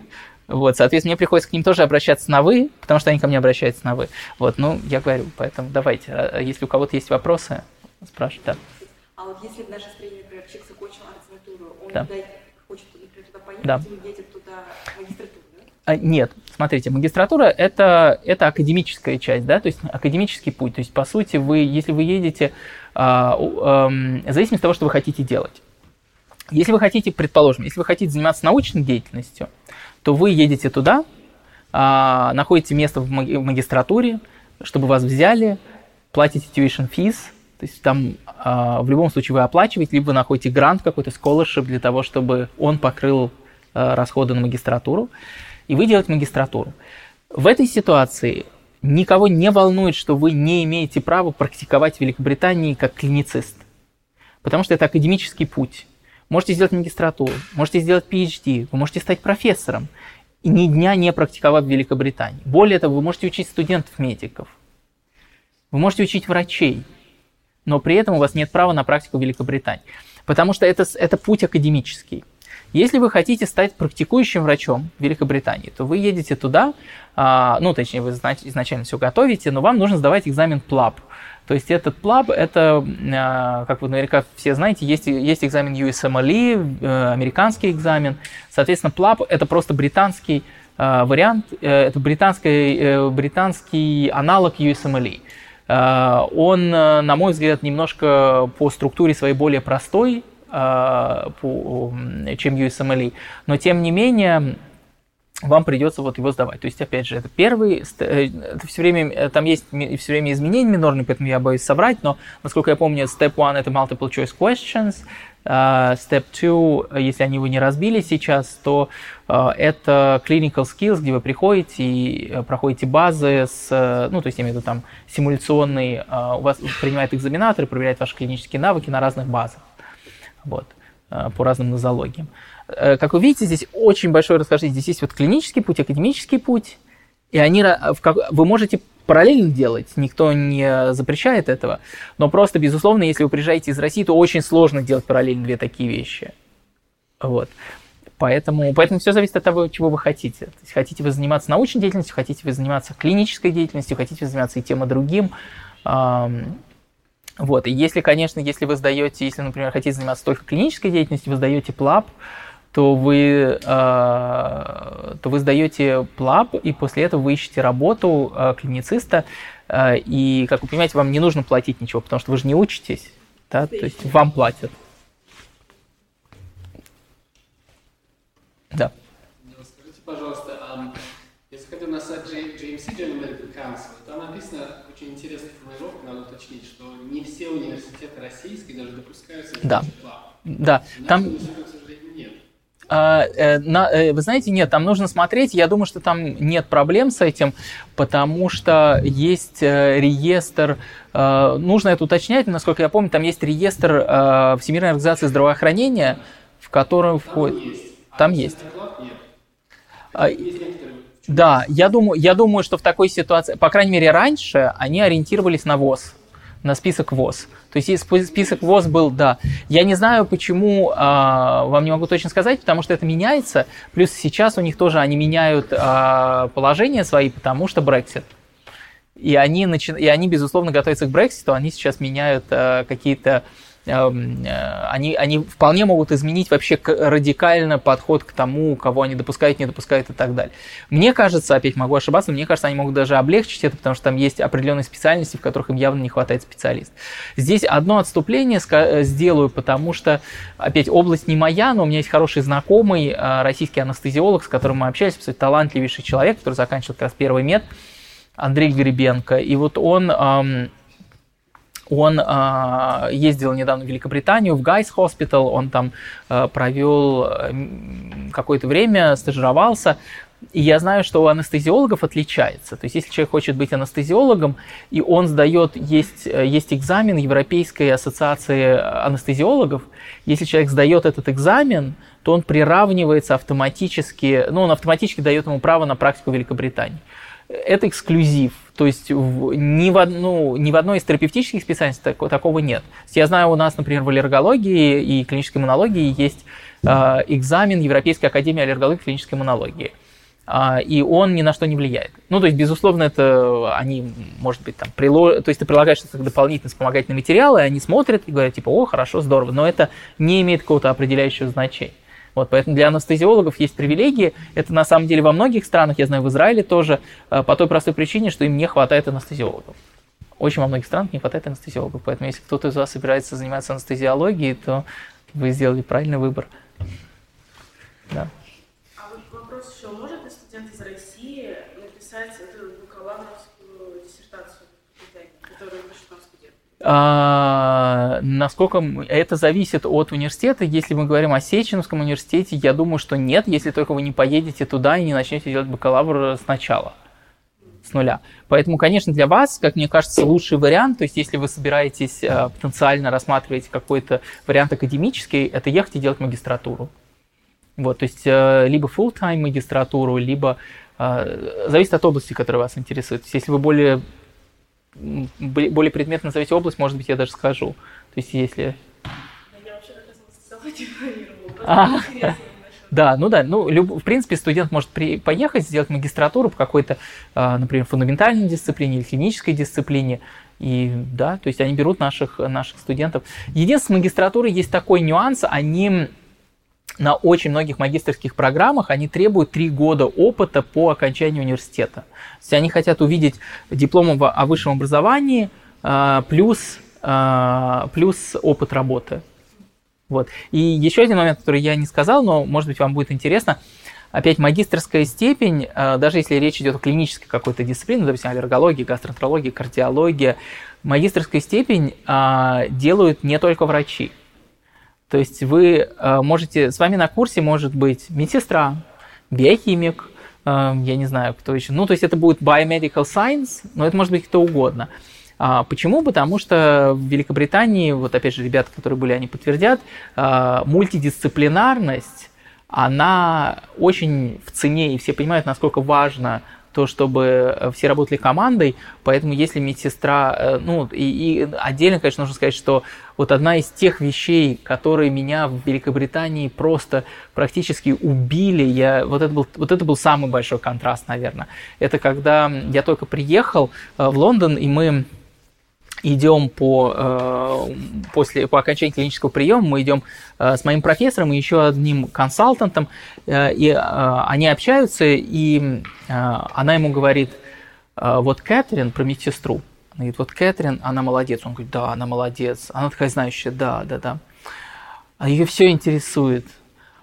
Вот, соответственно, мне приходится к ним тоже обращаться на «вы», потому что они ко мне обращаются на «вы». Вот, ну, я говорю, поэтому давайте, а, если у кого-то есть вопросы, спрашивать, да. А вот если в нашей стране, например, человек закончил арт он да. туда, хочет, например, туда поехать, да. или едет туда магистратуру, да? А, нет, смотрите, магистратура это, это академическая часть, да, то есть академический путь. То есть, по сути, вы, если вы едете, а, а, в зависимости от того, что вы хотите делать. Если вы хотите, предположим, если вы хотите заниматься научной деятельностью, то вы едете туда, а, находите место в магистратуре, чтобы вас взяли, платите tuition fees, то есть там э, в любом случае вы оплачиваете, либо вы находите грант какой-то, scholarship для того, чтобы он покрыл э, расходы на магистратуру, и вы делаете магистратуру. В этой ситуации никого не волнует, что вы не имеете права практиковать в Великобритании как клиницист, потому что это академический путь. Можете сделать магистратуру, можете сделать PhD, вы можете стать профессором, и ни дня не практиковать в Великобритании. Более того, вы можете учить студентов-медиков, вы можете учить врачей, но при этом у вас нет права на практику в Великобритании. Потому что это, это путь академический. Если вы хотите стать практикующим врачом в Великобритании, то вы едете туда, а, ну, точнее, вы изначально все готовите, но вам нужно сдавать экзамен PLAB. То есть этот PLAB, это, а, как вы наверняка все знаете, есть, есть экзамен USMLE, э, американский экзамен. Соответственно, PLAB – это просто британский а, вариант, э, это британский, э, британский аналог USMLE. Э, он, э, на мой взгляд, немножко по структуре своей более простой, э, чем USMLE, но тем не менее вам придется вот его сдавать. То есть, опять же, это первый, это все время, там есть все время изменения минорные, поэтому я боюсь соврать, но, насколько я помню, step one это multiple choice questions, step 2, если они его не разбили сейчас, то uh, это clinical skills, где вы приходите и uh, проходите базы с, ну, то есть, я имею в виду там симуляционный, у вас принимает экзаменаторы, проверяет ваши клинические навыки на разных базах, вот, по разным нозологиям. Как вы видите, здесь очень большое расхождение. Здесь есть вот клинический путь, академический путь, и они, вы можете параллельно делать, никто не запрещает этого, но просто, безусловно, если вы приезжаете из России, то очень сложно делать параллельно две такие вещи. Вот. Поэтому, поэтому все зависит от того, чего вы хотите. То есть, хотите вы заниматься научной деятельностью, хотите вы заниматься клинической деятельностью, хотите вы заниматься и тем, и другим. Вот. И если, конечно, если вы сдаете, если, например, хотите заниматься только клинической деятельностью, вы сдаете ПЛАП, то вы, э, то вы сдаете ПЛАП, и после этого вы ищете работу э, клинициста, э, и, как вы понимаете, вам не нужно платить ничего, потому что вы же не учитесь, да, то есть вам платят. Да. Скажите, пожалуйста, а если ходил на сайт JMC, General Medical Council, там написано очень интересная формулировка, надо уточнить, что не все университеты российские даже допускаются да. Да, там... А, э, э, вы знаете, нет, там нужно смотреть. Я думаю, что там нет проблем с этим, потому что есть э, реестр. Нужно это уточнять. Насколько я помню, там есть реестр Всемирной организации здравоохранения, в котором входит. Там есть. А, да, я думаю, я думаю, что в такой ситуации, по крайней мере, раньше они ориентировались на ВОЗ на список ВОЗ. То есть список ВОЗ был, да. Я не знаю, почему, э, вам не могу точно сказать, потому что это меняется. Плюс сейчас у них тоже, они меняют э, положение свои, потому что Brexit. И они, начи... и они, безусловно, готовятся к Брекситу, они сейчас меняют э, какие-то э, они, они вполне могут изменить вообще радикально подход к тому, кого они допускают, не допускают и так далее. Мне кажется, опять могу ошибаться, мне кажется, они могут даже облегчить это, потому что там есть определенные специальности, в которых им явно не хватает специалистов. Здесь одно отступление э, сделаю, потому что, опять, область не моя, но у меня есть хороший знакомый э, российский анестезиолог, с которым мы общались, кстати, талантливейший человек, который заканчивал как раз первый мед, Андрей Гребенко. И вот он он э, ездил недавно в Великобританию, в Guy's Hospital, он там э, провел какое-то время, стажировался. И я знаю, что у анестезиологов отличается. То есть, если человек хочет быть анестезиологом, и он сдает, есть, есть экзамен Европейской ассоциации анестезиологов, если человек сдает этот экзамен, то он приравнивается автоматически, ну, он автоматически дает ему право на практику в Великобритании. Это эксклюзив то есть в, ни, в, ну, ни в одной из терапевтических специальностей так, такого нет. Я знаю, у нас, например, в аллергологии и клинической иммунологии есть э, экзамен Европейской академии аллергологии и клинической иммунологии. Э, и он ни на что не влияет. Ну, то есть, безусловно, это они, может быть, там, прилож... то есть ты прилагаешь дополнительные вспомогательные материалы, и они смотрят и говорят, типа, о, хорошо, здорово, но это не имеет какого-то определяющего значения. Вот, поэтому для анестезиологов есть привилегии. Это на самом деле во многих странах, я знаю, в Израиле тоже, э, по той простой причине, что им не хватает анестезиологов. Очень во многих странах не хватает анестезиологов. Поэтому если кто-то из вас собирается заниматься анестезиологией, то вы сделали правильный выбор. Да. А вот вопрос еще, может ли студент из России написать эту бакалаврскую диссертацию, которую пишет нам студент? А, насколько это зависит от университета. Если мы говорим о Сеченовском университете, я думаю, что нет, если только вы не поедете туда и не начнете делать бакалавр сначала, с нуля. Поэтому, конечно, для вас, как мне кажется, лучший вариант, то есть если вы собираетесь а, потенциально рассматривать какой-то вариант академический, это ехать и делать магистратуру. Вот, то есть а, либо full-time магистратуру, либо зависит от области, которая вас интересует. Если вы более более предметно назовите область, может быть, я даже скажу. То есть, если... Я вообще как раз планировала. Да, ну да, ну, люб, в принципе, студент может при, поехать, сделать магистратуру по какой-то, а, например, фундаментальной дисциплине или клинической дисциплине, и да, то есть они берут наших, наших студентов. Единственное, с магистратурой есть такой нюанс, они на очень многих магистрских программах они требуют три года опыта по окончанию университета. То есть они хотят увидеть диплом о высшем образовании а, плюс, а, плюс опыт работы. Вот. И еще один момент, который я не сказал, но, может быть, вам будет интересно. Опять магистрская степень, а, даже если речь идет о клинической какой-то дисциплине, допустим, аллергологии, гастроэнтерологии, кардиология, магистрская степень делают не только врачи. То есть вы э, можете, с вами на курсе может быть медсестра, биохимик, э, я не знаю, кто еще. Ну, то есть это будет biomedical science, но это может быть кто угодно. А, почему? Потому что в Великобритании, вот опять же, ребята, которые были, они подтвердят, э, мультидисциплинарность, она очень в цене, и все понимают, насколько важно то, чтобы э, все работали командой, поэтому если медсестра, э, ну, и, и отдельно, конечно, нужно сказать, что вот одна из тех вещей, которые меня в Великобритании просто практически убили, я, вот, это был, вот это был самый большой контраст, наверное. Это когда я только приехал э, в Лондон, и мы идем по, э, после, по окончании клинического приема, мы идем э, с моим профессором и еще одним консалтантом, э, и они общаются, и она ему говорит, вот Кэтрин про медсестру. Она говорит, вот Кэтрин, она молодец. Он говорит, да, она молодец. Она такая знающая, да, да, да. А ее все интересует.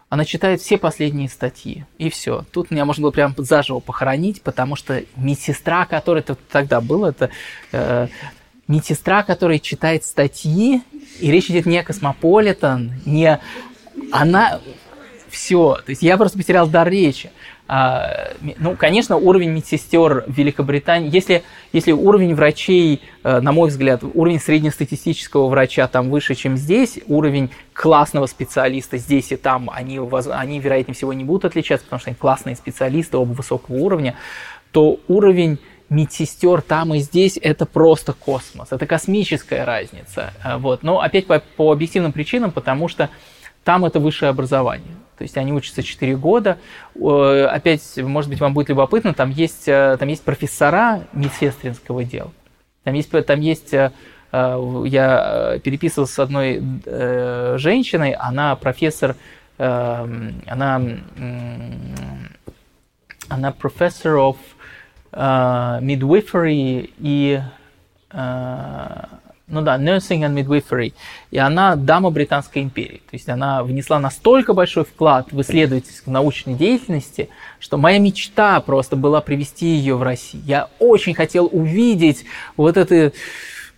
Она читает все последние статьи, и все. Тут меня можно было прям заживо похоронить, потому что медсестра, которая тогда была, это медсестра, которая читает статьи, и речь идет не о Космополитен, не... Она все. То есть я просто потерял дар речи. А, ну, конечно, уровень медсестер в Великобритании, если, если уровень врачей, э, на мой взгляд, уровень среднестатистического врача там выше, чем здесь, уровень классного специалиста здесь и там, они, они вероятнее всего, не будут отличаться, потому что они классные специалисты оба высокого уровня, то уровень медсестер там и здесь это просто космос, это космическая разница. Э, вот. Но опять по, по объективным причинам, потому что там это высшее образование. То есть они учатся 4 года. Опять, может быть, вам будет любопытно, там есть, э, там есть профессора медсестринского дела. Там есть, там есть э, я переписывался с одной женщиной, она профессор, она, она профессор of midwifery и ну да, Nursing and Midwifery, и она дама Британской империи. То есть она внесла настолько большой вклад в исследовательской научной деятельности, что моя мечта просто была привести ее в Россию. Я очень хотел увидеть вот это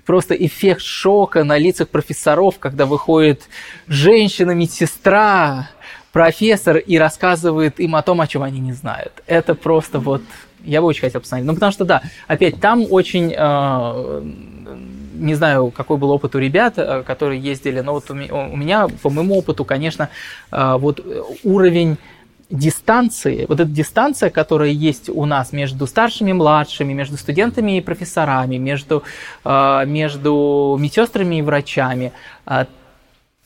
просто эффект шока на лицах профессоров, когда выходит женщина-медсестра, профессор и рассказывает им о том, о чем они не знают. Это просто вот... Я бы очень хотел посмотреть. Ну, потому что, да, опять там очень... Э, не знаю, какой был опыт у ребят, э, которые ездили, но вот у меня, по моему опыту, конечно, э, вот уровень дистанции, вот эта дистанция, которая есть у нас между старшими и младшими, между студентами и профессорами, между, между медсестрами и врачами,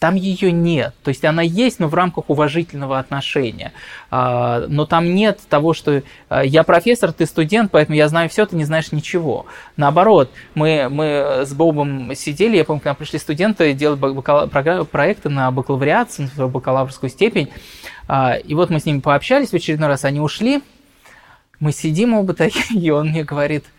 там ее нет. То есть она есть, но в рамках уважительного отношения. А, но там нет того, что а, я профессор, ты студент, поэтому я знаю все, ты не знаешь ничего. Наоборот, мы, мы с Бобом сидели, я помню, к нам пришли студенты делать проекты на бакалавриат, на бакалаврскую степень. А, и вот мы с ними пообщались в очередной раз, они ушли. Мы сидим оба такие, и он мне говорит –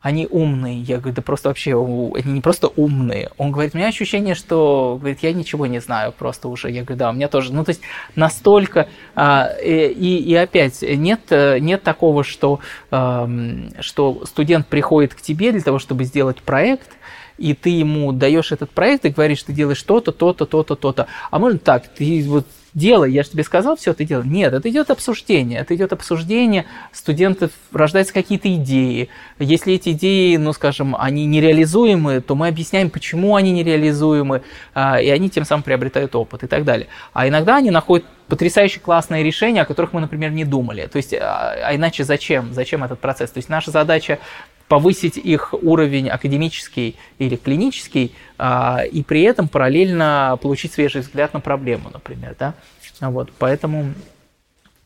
они умные. Я говорю, да просто вообще, они не просто умные. Он говорит, у меня ощущение, что, говорит, я ничего не знаю просто уже. Я говорю, да, у меня тоже. Ну, то есть настолько... А, и, и опять, нет, нет такого, что, что студент приходит к тебе для того, чтобы сделать проект, и ты ему даешь этот проект и говоришь, ты делаешь то-то, то-то, то-то, то-то. А можно так, ты вот делай, я же тебе сказал, все, ты делай. Нет, это идет обсуждение. Это идет обсуждение студентов, рождаются какие-то идеи. Если эти идеи, ну, скажем, они нереализуемы, то мы объясняем, почему они нереализуемы, а, и они тем самым приобретают опыт и так далее. А иногда они находят потрясающе классные решения, о которых мы, например, не думали. То есть, а, а иначе зачем? Зачем этот процесс? То есть наша задача повысить их уровень академический или клинический, а, и при этом параллельно получить свежий взгляд на проблему, например, да, вот, поэтому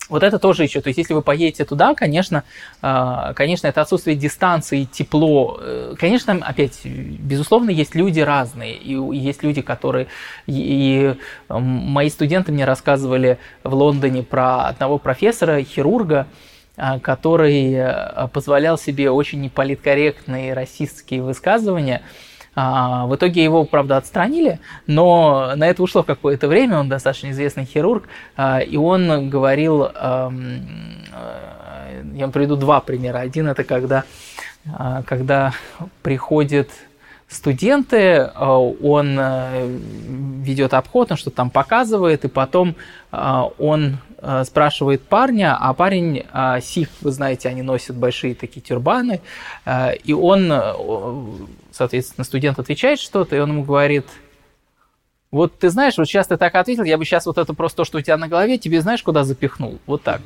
вот это тоже еще, то есть если вы поедете туда, конечно, а, конечно, это отсутствие дистанции, тепло, э, конечно, опять, безусловно, есть люди разные, и есть люди, которые, и мои студенты мне рассказывали в Лондоне про одного профессора, хирурга, который э, позволял себе очень неполиткорректные расистские высказывания. А, в итоге его, правда, отстранили, но на это ушло какое-то время, он достаточно известный хирург, а, и он говорил, э, я вам приведу два примера. Один это когда, когда приходит студенты, он э, ведет обход, он что-то там показывает, и потом он Э, спрашивает парня, а парень э, сих, вы знаете, они носят большие такие тюрбаны, э, и он, соответственно, студент отвечает что-то, и он ему говорит, вот ты знаешь, вот сейчас ты так ответил, я бы сейчас вот это просто то, что у тебя на голове, тебе знаешь, куда запихнул? Вот так.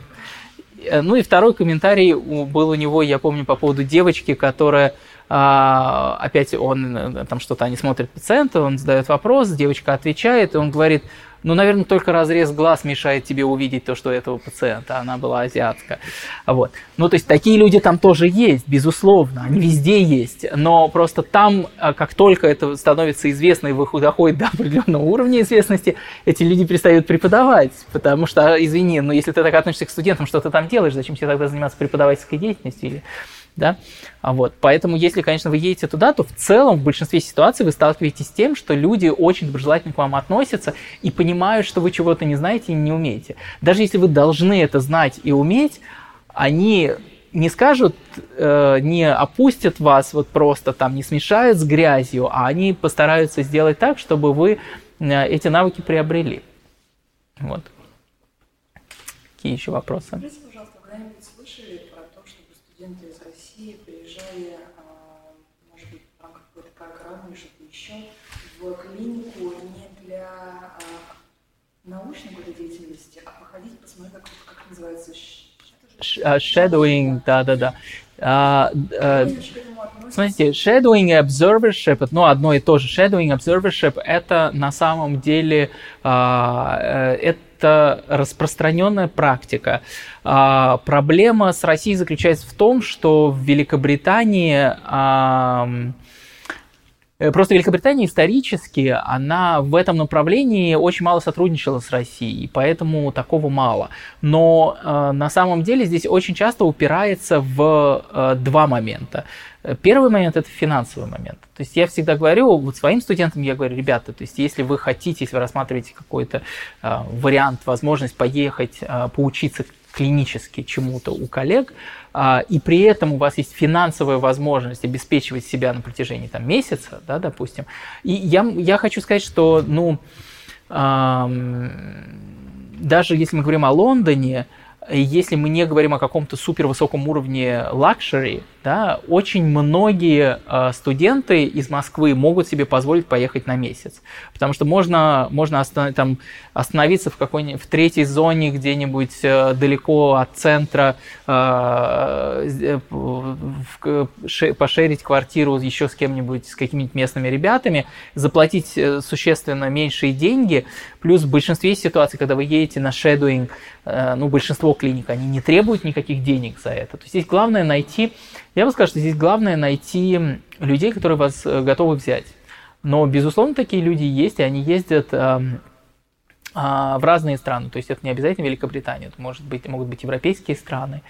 Ну и второй комментарий был у него, я помню, по поводу девочки, которая опять он там что-то, они смотрят пациента, он задает вопрос, девочка отвечает, и он говорит, ну, наверное, только разрез глаз мешает тебе увидеть то, что этого пациента, она была азиатка. Вот. Ну, то есть такие люди там тоже есть, безусловно, они везде есть, но просто там, а, как только это становится известно и доходит до определенного уровня известности, эти люди перестают преподавать, потому что, извини, но если ты так относишься к студентам, что ты там делаешь, зачем тебе тогда заниматься преподавательской деятельностью или да, а вот, поэтому, если, конечно, вы едете туда, то в целом в большинстве ситуаций вы сталкиваетесь с тем, что люди очень доброжелательно к вам относятся и понимают, что вы чего-то не знаете и не умеете. Даже если вы должны это знать и уметь, они не скажут, э, не опустят вас вот просто там, не смешают с грязью, а они постараются сделать так, чтобы вы э, эти навыки приобрели. Вот. какие еще вопросы? Скажите, пожалуйста, когда-нибудь слышали про то, чтобы студенты из России а, может быть, в рамках какой-то программы или что-то еще, в клинику не для а, научной какой-то деятельности, а походить, посмотреть, как, как это называется, Shadowing, да-да-да. Смотрите, shadowing и observership, ну, одно и то же. Shadowing observership – это на самом деле а, э, это распространенная практика. А, проблема с Россией заключается в том, что в Великобритании а, Просто Великобритания исторически, она в этом направлении очень мало сотрудничала с Россией, поэтому такого мало. Но э, на самом деле здесь очень часто упирается в э, два момента. Первый момент – это финансовый момент. То есть я всегда говорю, вот своим студентам я говорю, ребята, то есть если вы хотите, если вы рассматриваете какой-то э, вариант, возможность поехать, э, поучиться клинически чему-то у коллег, а, и при этом у вас есть финансовая возможность обеспечивать себя на протяжении там, месяца, да, допустим. И я, я хочу сказать, что ну, даже если мы говорим о Лондоне, если мы не говорим о каком-то супервысоком уровне luxury, да, очень многие э, студенты из Москвы могут себе позволить поехать на месяц. Потому что можно, можно останов, там, остановиться в какой-нибудь в третьей зоне где-нибудь э, далеко от центра, э, в, ше, пошерить квартиру еще с кем-нибудь, с какими-нибудь местными ребятами, заплатить э, существенно меньшие деньги. Плюс в большинстве ситуаций, когда вы едете на шедуинг, э, ну, большинство клиник, они не требуют никаких денег за это. То есть здесь главное найти я бы сказал, что здесь главное найти людей, которые вас э, готовы взять. Но, безусловно, такие люди есть, и они ездят э, э, в разные страны. То есть это не обязательно Великобритания, это может быть, могут быть европейские страны.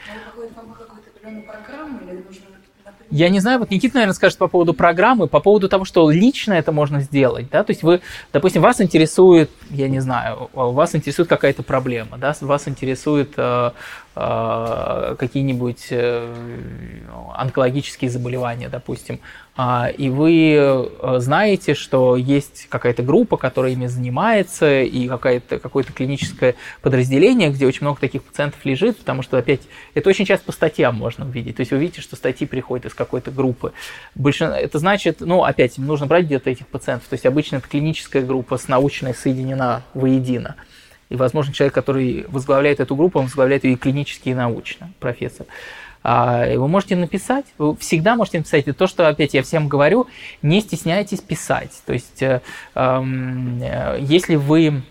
Я не знаю, вот Никита, наверное, скажет по поводу программы, по поводу того, что лично это можно сделать, да, то есть вы, допустим, вас интересует, я не знаю, вас интересует какая-то проблема, да, вас интересует э, какие-нибудь э, онкологические заболевания, допустим, а, и вы э, знаете, что есть какая-то группа, которая ими занимается, и какое-то какое-то клиническое подразделение, где очень много таких пациентов лежит, потому что, опять, это очень часто по статьям можно увидеть. То есть вы видите, что статьи приходят из какой-то группы. Большин... Это значит, ну, опять, нужно брать где-то этих пациентов. То есть обычно это клиническая группа с научной соединена воедино. И, возможно, человек, который возглавляет эту группу, он возглавляет ее и клинически, и научно, профессор. А, вы можете написать, вы всегда можете написать. И то, что, опять, я всем говорю, не стесняйтесь писать. То есть, э, э, если вы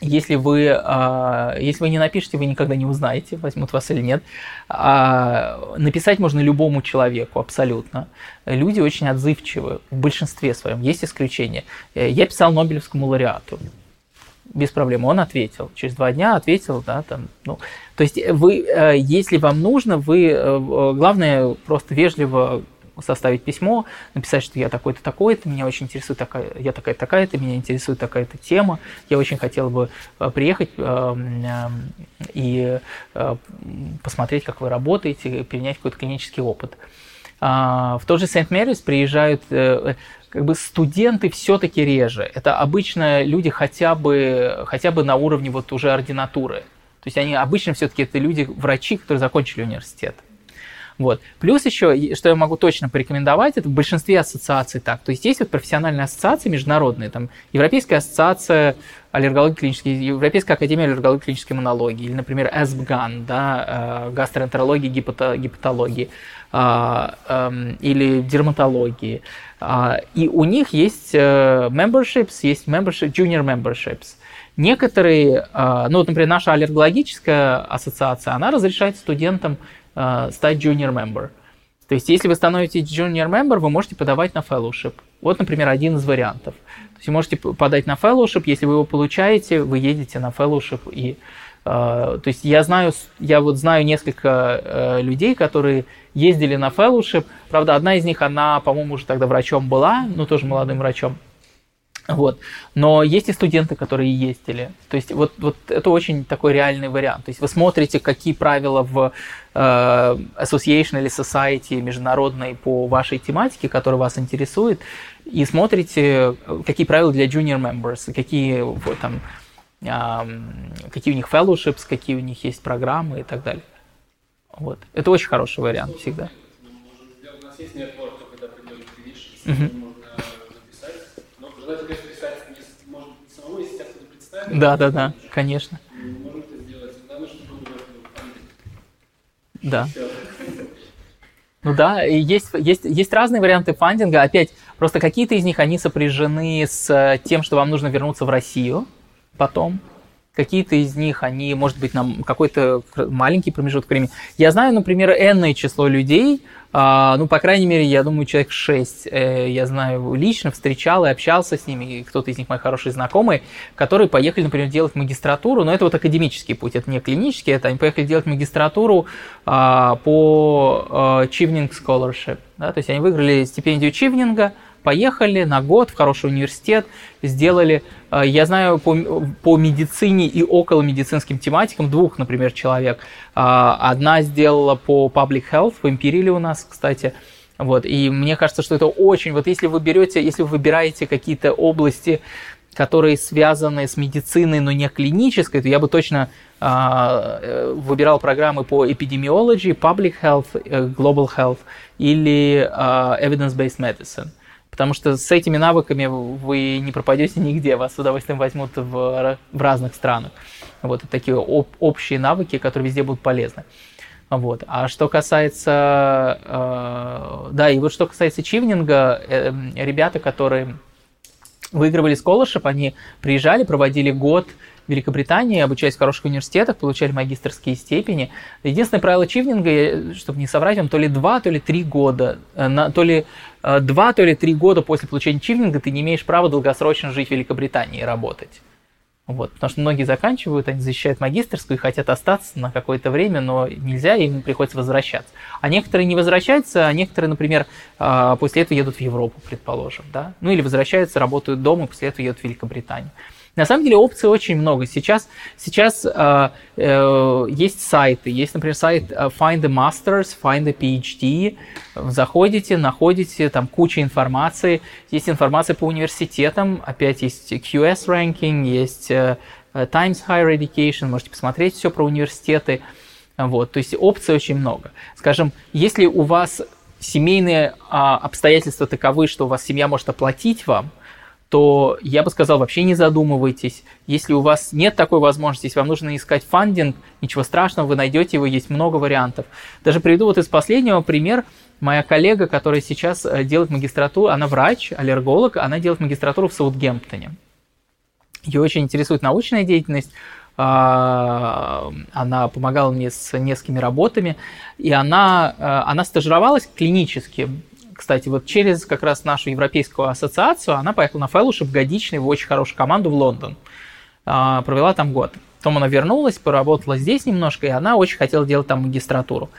если вы, э, если вы не напишете, вы никогда не узнаете, возьмут вас или нет. А написать можно любому человеку, абсолютно. Люди очень отзывчивы в большинстве своем, есть исключения. Я писал Нобелевскому лауреату без проблем. Он ответил. Через два дня ответил, да, там, ну. То есть вы, э, если вам нужно, вы, э, главное, просто вежливо составить письмо, написать, что я такой-то, такой-то, меня очень интересует такая, я такая-то, такая-то, меня интересует такая-то тема, я очень хотел бы э, приехать и посмотреть, как вы работаете, перенять какой-то клинический опыт. А, в тот же Сент-Мэрис приезжают как бы студенты все-таки реже. Это обычно люди хотя бы, хотя бы на уровне вот уже ординатуры. То есть они обычно все-таки это люди, врачи, которые закончили университет. Вот. Плюс еще, что я могу точно порекомендовать, это в большинстве ассоциаций так. То есть есть вот профессиональные ассоциации международные, там Европейская ассоциация аллергологии клинической, Европейская академия аллергологии клинической иммунологии, или, например, СБГАН, да, э, гастроэнтерологии, а, эм, или дерматологии. А, и у них есть э, memberships, есть membership, junior memberships. Некоторые, а, ну вот, например, наша аллергологическая ассоциация, она разрешает студентам э, стать junior member. То есть, если вы становитесь junior member, вы можете подавать на fellowship. Вот, например, один из вариантов. То есть, вы можете подать на fellowship, если вы его получаете, вы едете на fellowship и Uh, то есть я знаю, я вот знаю несколько людей, которые ездили на fellowship. Правда, одна из них, она, по-моему, уже тогда врачом была, ну тоже молодым врачом. Вот. Но есть и студенты, которые ездили. То есть вот, вот это очень такой реальный вариант. То есть вы смотрите, какие правила в э, association или society международной по вашей тематике, которая вас интересует, и смотрите, какие правила для junior members, какие вот, там, какие у них fellowships, какие у них есть программы и так далее. Вот. Это очень хороший вариант всегда. У нас есть нетворк, когда придет можно написать. Но желательно, конечно, писать, может быть, самого, если тебя кто-то представит. Да, да, да, конечно. Можно это сделать. Главное, чтобы было Да. Ну да, есть, есть, есть разные варианты фандинга. Опять, просто какие-то из них, они сопряжены с тем, что вам нужно вернуться в Россию потом. Какие-то из них, они, может быть, на какой-то маленький промежуток времени. Я знаю, например, энное число людей, а, ну, по крайней мере, я думаю, человек 6, э, я знаю лично, встречал и общался с ними, кто-то из них мои хорошие знакомые, которые поехали, например, делать магистратуру, но это вот академический путь, это не клинический, это они поехали делать магистратуру а, по а, Chivning Scholarship, да, то есть они выиграли стипендию Чивнинга, поехали на год в хороший университет, сделали, э, я знаю по, по медицине и около медицинским тематикам двух, например, человек. А, одна сделала по public health, в Империле у нас, кстати, вот, и мне кажется, что это очень, вот если вы берете, если вы выбираете какие-то области, которые связаны с медициной, но не клинической, то я бы точно э, выбирал программы по эпидемиологии, public health, э, global health или э, evidence-based medicine. Потому что с этими навыками вы не пропадете нигде, вас с удовольствием возьмут в, в разных странах. Вот такие об, общие навыки, которые везде будут полезны. Вот. А что касается, э, да, и вот что касается чивнинга, э, ребята, которые выигрывали scholarship, они приезжали, проводили год Великобритании, обучаясь в хороших университетах, получали магистрские степени. Единственное правило чивнинга, чтобы не соврать вам, то ли два, то ли три года, э, то ли э, два, то ли три года после получения чивнинга ты не имеешь права долгосрочно жить в Великобритании и работать. Вот, потому что многие заканчивают, они защищают магистрскую и хотят остаться на какое-то время, но нельзя, им приходится возвращаться. А некоторые не возвращаются, а некоторые, например, э, после этого едут в Европу, предположим, да, ну или возвращаются, работают дома, после этого едут в Великобританию. На самом деле опций очень много. Сейчас, сейчас э, э, есть сайты. Есть, например, сайт э, Find a Masters, Find a PhD. Заходите, находите там куча информации. Есть информация по университетам. Опять есть QS ranking, есть э, Times Higher Education. Можете посмотреть все про университеты. Вот, то есть опций очень много. Скажем, если у вас семейные а, обстоятельства таковы, что у вас семья может оплатить вам – то я бы сказал, вообще не задумывайтесь. Если у вас нет такой возможности, если вам нужно искать фандинг, ничего страшного, вы найдете его, есть много вариантов. Даже приведу вот из последнего пример. Моя коллега, которая сейчас э, делает магистратуру, она врач, аллерголог, она делает магистратуру в Саутгемптоне. Ее очень интересует научная деятельность, а, она помогала мне с несколькими работами, и она, э, она стажировалась клинически кстати, вот через как раз нашу европейскую ассоциацию она поехала на фэллоушип годичный в очень хорошую команду в Лондон. А, провела там год. Потом она вернулась, поработала здесь немножко, и она очень хотела делать там магистратуру.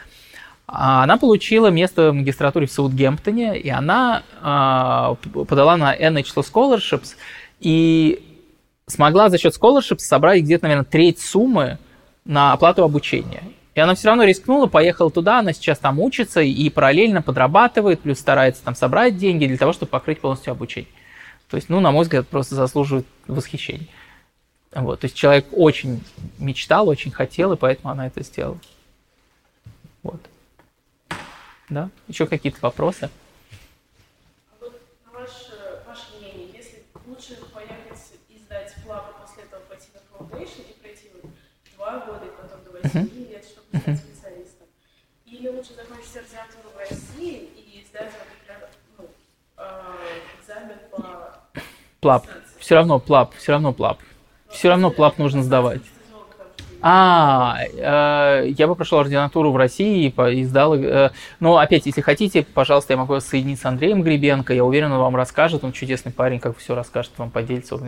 А, она получила место в магистратуре в Саутгемптоне, и она а, подала на NHL Scholarships, и смогла за счет scholarships собрать где-то, наверное, треть суммы на оплату обучения. И она все равно рискнула, поехала туда, она сейчас там учится и параллельно подрабатывает, плюс старается там собрать деньги для того, чтобы покрыть полностью обучение. То есть, ну, на мой взгляд, просто заслуживает восхищения. Вот, то есть человек очень мечтал, очень хотел, и поэтому она это сделала. Вот. Да? Еще какие-то вопросы? Специалистом. Или лучше закончить резидентуру в России и сдать, например, ну, э, экзамен по... Плап. Все равно плап, все равно плап. Все равно плап нужно сдавать. А, э, я бы прошел ординатуру в России и, и сдал. Э, но опять, если хотите, пожалуйста, я могу вас соединить с Андреем Гребенко. Я уверен, он вам расскажет. Он чудесный парень, как все расскажет, вам поделится.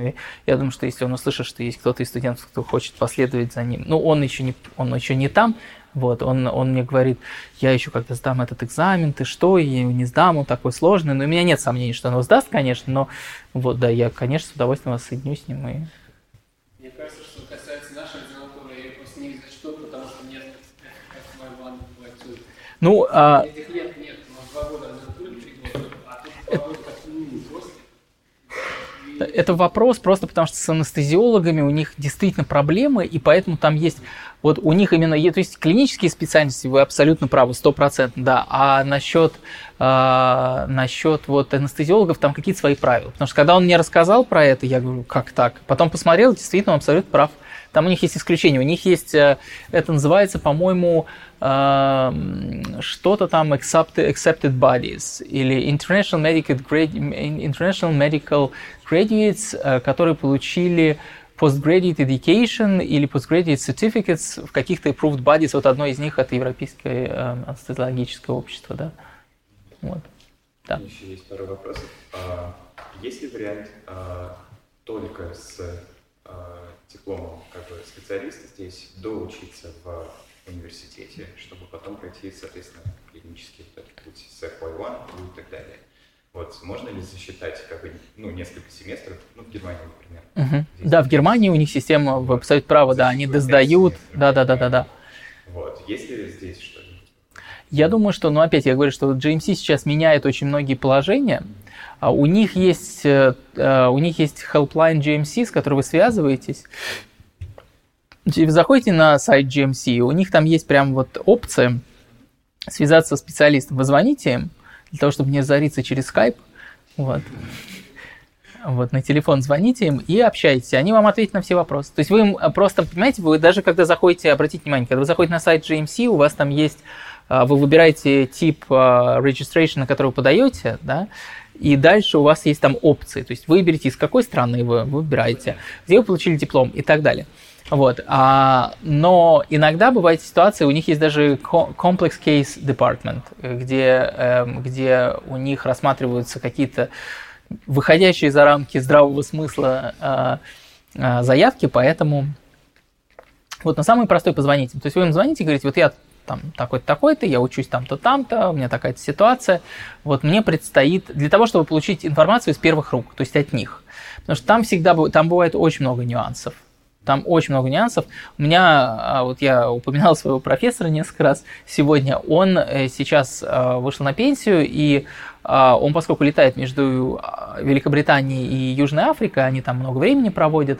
Я думаю, что если он услышит, что есть кто-то из студентов, кто хочет последовать за ним. Ну, он еще не, он еще не там, вот, он, он мне говорит, я еще когда сдам этот экзамен, ты что, я его не сдам, он такой сложный. Но у меня нет сомнений, что он его сдаст, конечно, но вот, да, я, конечно, с удовольствием вас соединю с ним. И... Мне кажется, что касается нашей ординатуры, я просто не зачту, потому что нет, как мой ван Ну, а... Этих лет нет, но два года ординатуры, три года, а тут два года как минимум после. И Это вопрос просто потому, что с анестезиологами у них действительно проблемы, и поэтому там есть вот у них именно, то есть клинические специальности, вы абсолютно правы, стопроцентно, да. А насчет, э, насчет вот анестезиологов там какие-то свои правила. Потому что когда он мне рассказал про это, я говорю, как так? Потом посмотрел, действительно, он абсолютно прав. Там у них есть исключения. У них есть, э, это называется, по-моему, э, что-то там accepted, bodies или International Medical, International Medical Graduates, э, которые получили postgraduate education или postgraduate certificates в каких-то approved bodies. Вот одно из них это Европейское анестезиологическое общество, да. Вот. Да. Еще есть пару вопросов. А, есть ли вариант а, только с а, дипломом как бы, специалиста здесь доучиться в университете, чтобы потом пройти, соответственно, клинический путь с FY1 и так далее? Вот, можно ли засчитать как бы, ну, несколько семестров, ну, в Германии, например? Угу. Да, в Германии у них система, вы абсолютно правы, да, они доздают, да, да, да, да, да. Вот, есть ли здесь что-нибудь? Я думаю, что, ну, опять я говорю, что GMC сейчас меняет очень многие положения. А у них есть, э, э, у них есть helpline GMC, с которой вы связываетесь. Вы заходите на сайт GMC, у них там есть прям вот опция связаться со специалистом. Вы звоните им, для того, чтобы не зариться через Skype. Вот. Вот, на телефон звоните им и общайтесь, они вам ответят на все вопросы. То есть вы им просто, понимаете, вы даже когда заходите, обратите внимание, когда вы заходите на сайт GMC, у вас там есть, вы выбираете тип registration, на который вы подаете, да, и дальше у вас есть там опции. То есть выберите, из какой страны вы выбираете, где вы получили диплом и так далее. Вот. А, но иногда бывает ситуация, у них есть даже complex case department, где, э, где у них рассматриваются какие-то выходящие за рамки здравого смысла э, э, заявки, поэтому вот на самый простой позвоните. То есть вы им звоните и говорите, вот я там такой-то, такой-то, я учусь там-то, там-то, у меня такая-то ситуация. Вот мне предстоит, для того, чтобы получить информацию из первых рук, то есть от них. Потому что там всегда, там бывает очень много нюансов. Там очень много нюансов. У меня, а, вот я упоминал своего профессора несколько раз сегодня, он э, сейчас а, вышел на пенсию, и а, он, поскольку летает между Великобританией и Южной Африкой, они там много времени проводят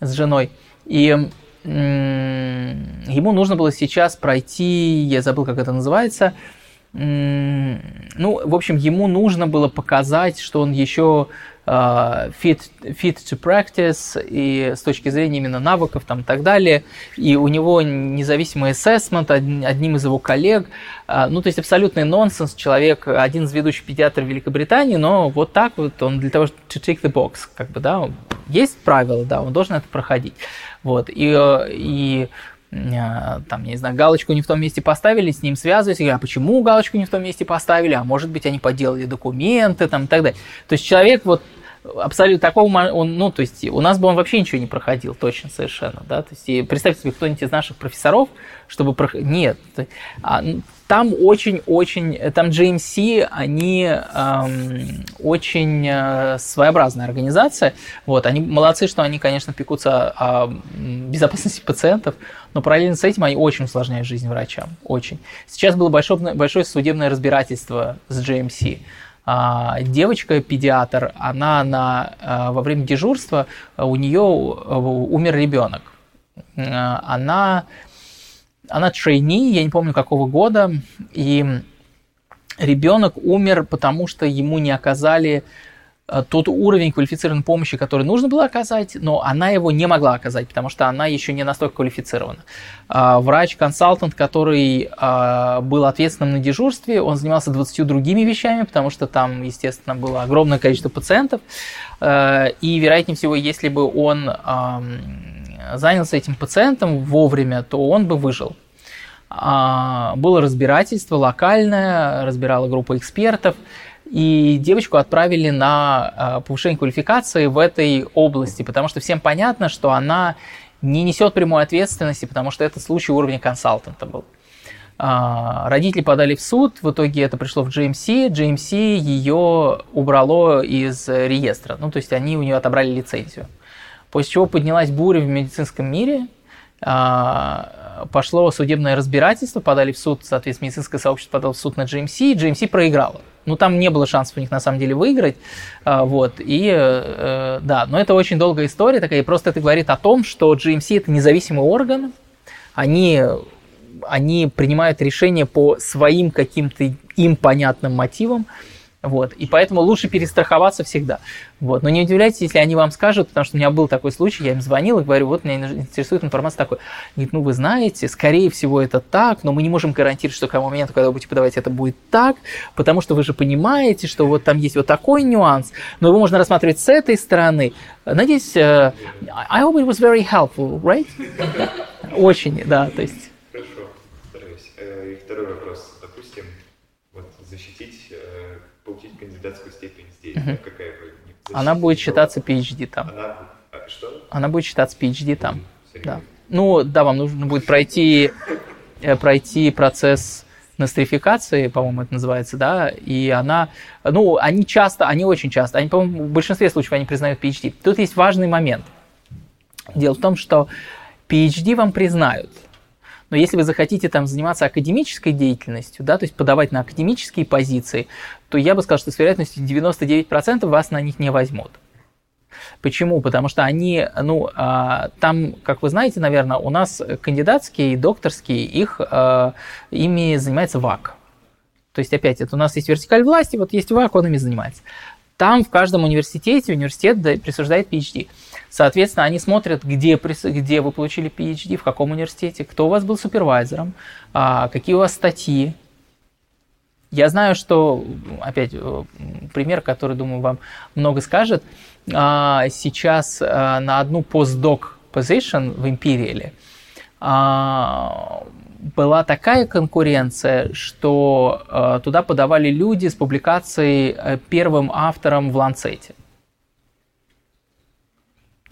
с женой, и ему нужно было сейчас пройти, я забыл, как это называется, ну, в общем, ему нужно было показать, что он еще uh, fit, fit to practice и с точки зрения именно навыков там и так далее. И у него независимый assessment одним из его коллег. Uh, ну, то есть абсолютный нонсенс. Человек, один из ведущих педиатров Великобритании, но вот так вот он для того, чтобы to tick the box, как бы, да, есть правила, да, он должен это проходить. Вот, и, э, и Э, там, не знаю, галочку не в том месте поставили, с ним связывались, а почему галочку не в том месте поставили, а может быть они подделали документы там, и так далее. То есть человек вот абсолютно такого, он, ну, то есть у нас бы он вообще ничего не проходил, точно совершенно, да, то есть представьте себе кто-нибудь из наших профессоров, чтобы проходить, нет, а, там очень-очень, там GMC, они эм, очень э, своеобразная организация, вот, они молодцы, что они, конечно, пекутся о безопасности пациентов, но параллельно с этим они очень усложняют жизнь врачам, очень. Сейчас было большое, большое судебное разбирательство с GMC, а, девочка, педиатр, она на, а, во время дежурства, а, у нее умер ребенок. Она, она трейни, я не помню какого года, и ребенок умер, потому что ему не оказали тот уровень квалифицированной помощи, который нужно было оказать, но она его не могла оказать, потому что она еще не настолько квалифицирована. А, врач-консалтант, который а, был ответственным на дежурстве, он занимался 20 другими вещами, потому что там, естественно, было огромное количество пациентов, и, вероятнее всего, если бы он занялся этим пациентом вовремя, то он бы выжил. А, было разбирательство локальное, разбирала группа экспертов, и девочку отправили на а, повышение квалификации в этой области, потому что всем понятно, что она не несет прямой ответственности, потому что это случай уровня консалтанта был. А, родители подали в суд, в итоге это пришло в GMC, GMC ее убрало из реестра, ну то есть они у нее отобрали лицензию. После чего поднялась буря в медицинском мире, а, пошло судебное разбирательство, подали в суд, соответственно, медицинское сообщество подало в суд на GMC, и GMC проиграла. Ну, там не было шансов у них на самом деле выиграть, а, вот, и, э, да, но это очень долгая история такая, и просто это говорит о том, что GMC это независимый орган, они, они принимают решения по своим каким-то им понятным мотивам, вот. И поэтому лучше перестраховаться всегда. Вот. Но не удивляйтесь, если они вам скажут, потому что у меня был такой случай, я им звонил и говорю, вот меня интересует информация такой. Говорит, ну вы знаете, скорее всего это так, но мы не можем гарантировать, что к тому моменту, когда вы будете подавать, это будет так, потому что вы же понимаете, что вот там есть вот такой нюанс, но его можно рассматривать с этой стороны. Надеюсь, uh, I hope it was very helpful, right? Очень, да, то есть кандидатскую степень здесь, угу. какая бы... Она будет считаться PhD там. Она, а, что? Она будет считаться PhD там, Серьезно? да. Ну, да, вам нужно будет пройти, э, пройти процесс нострификации, по-моему, это называется, да, и она, ну, они часто, они очень часто, они, по-моему, в большинстве случаев они признают PhD. Тут есть важный момент. Дело в том, что PhD вам признают – но если вы захотите там заниматься академической деятельностью, да, то есть подавать на академические позиции, то я бы сказал, что с вероятностью 99% вас на них не возьмут. Почему? Потому что они, ну, а, там, как вы знаете, наверное, у нас кандидатские, докторские, их, а, ими занимается ВАК. То есть, опять, это у нас есть вертикаль власти, вот есть ВАК, он ими занимается. Там в каждом университете университет присуждает PhD. Соответственно, они смотрят, где, где вы получили PhD, в каком университете, кто у вас был супервайзером, а, какие у вас статьи. Я знаю, что, опять, э, пример, который, думаю, вам много скажет. А, сейчас а, на одну постдок position в Imperial была такая конкуренция, что туда подавали люди с публикацией э, первым автором в Ланцете.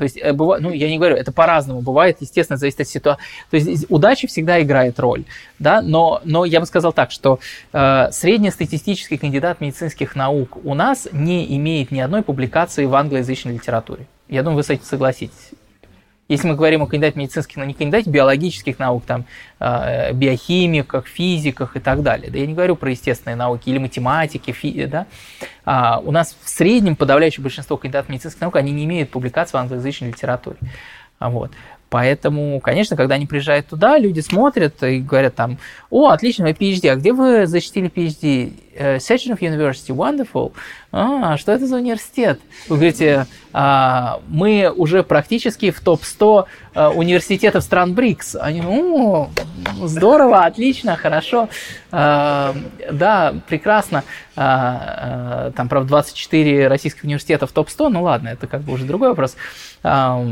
То есть, э, бывает, ну, я не говорю, это по-разному бывает, естественно, зависит от ситуации. То есть, удача всегда играет роль, да, но, но я бы сказал так, что э, среднестатистический кандидат медицинских наук у нас не имеет ни одной публикации в англоязычной литературе. Я думаю, вы с этим согласитесь. Если мы говорим о кандидате медицинских, но не кандидате биологических наук, там, э, биохимиках, физиках и так далее. Да я не говорю про естественные науки или математики, фи, да. А, у нас в среднем подавляющее большинство кандидатов медицинских наук, они не имеют публикаций в англоязычной литературе. А вот. Поэтому, конечно, когда они приезжают туда, люди смотрят и говорят там, о, отлично, вы PhD, а где вы защитили PhD? Uh, Sechenov University, wonderful. А, что это за университет? Вы говорите, а, мы уже практически в топ-100 а, университетов стран БРИКС. Они, о, здорово, отлично, хорошо. А, да, прекрасно. А, а, там, правда, 24 российских университета в топ-100, ну ладно, это как бы уже другой вопрос а,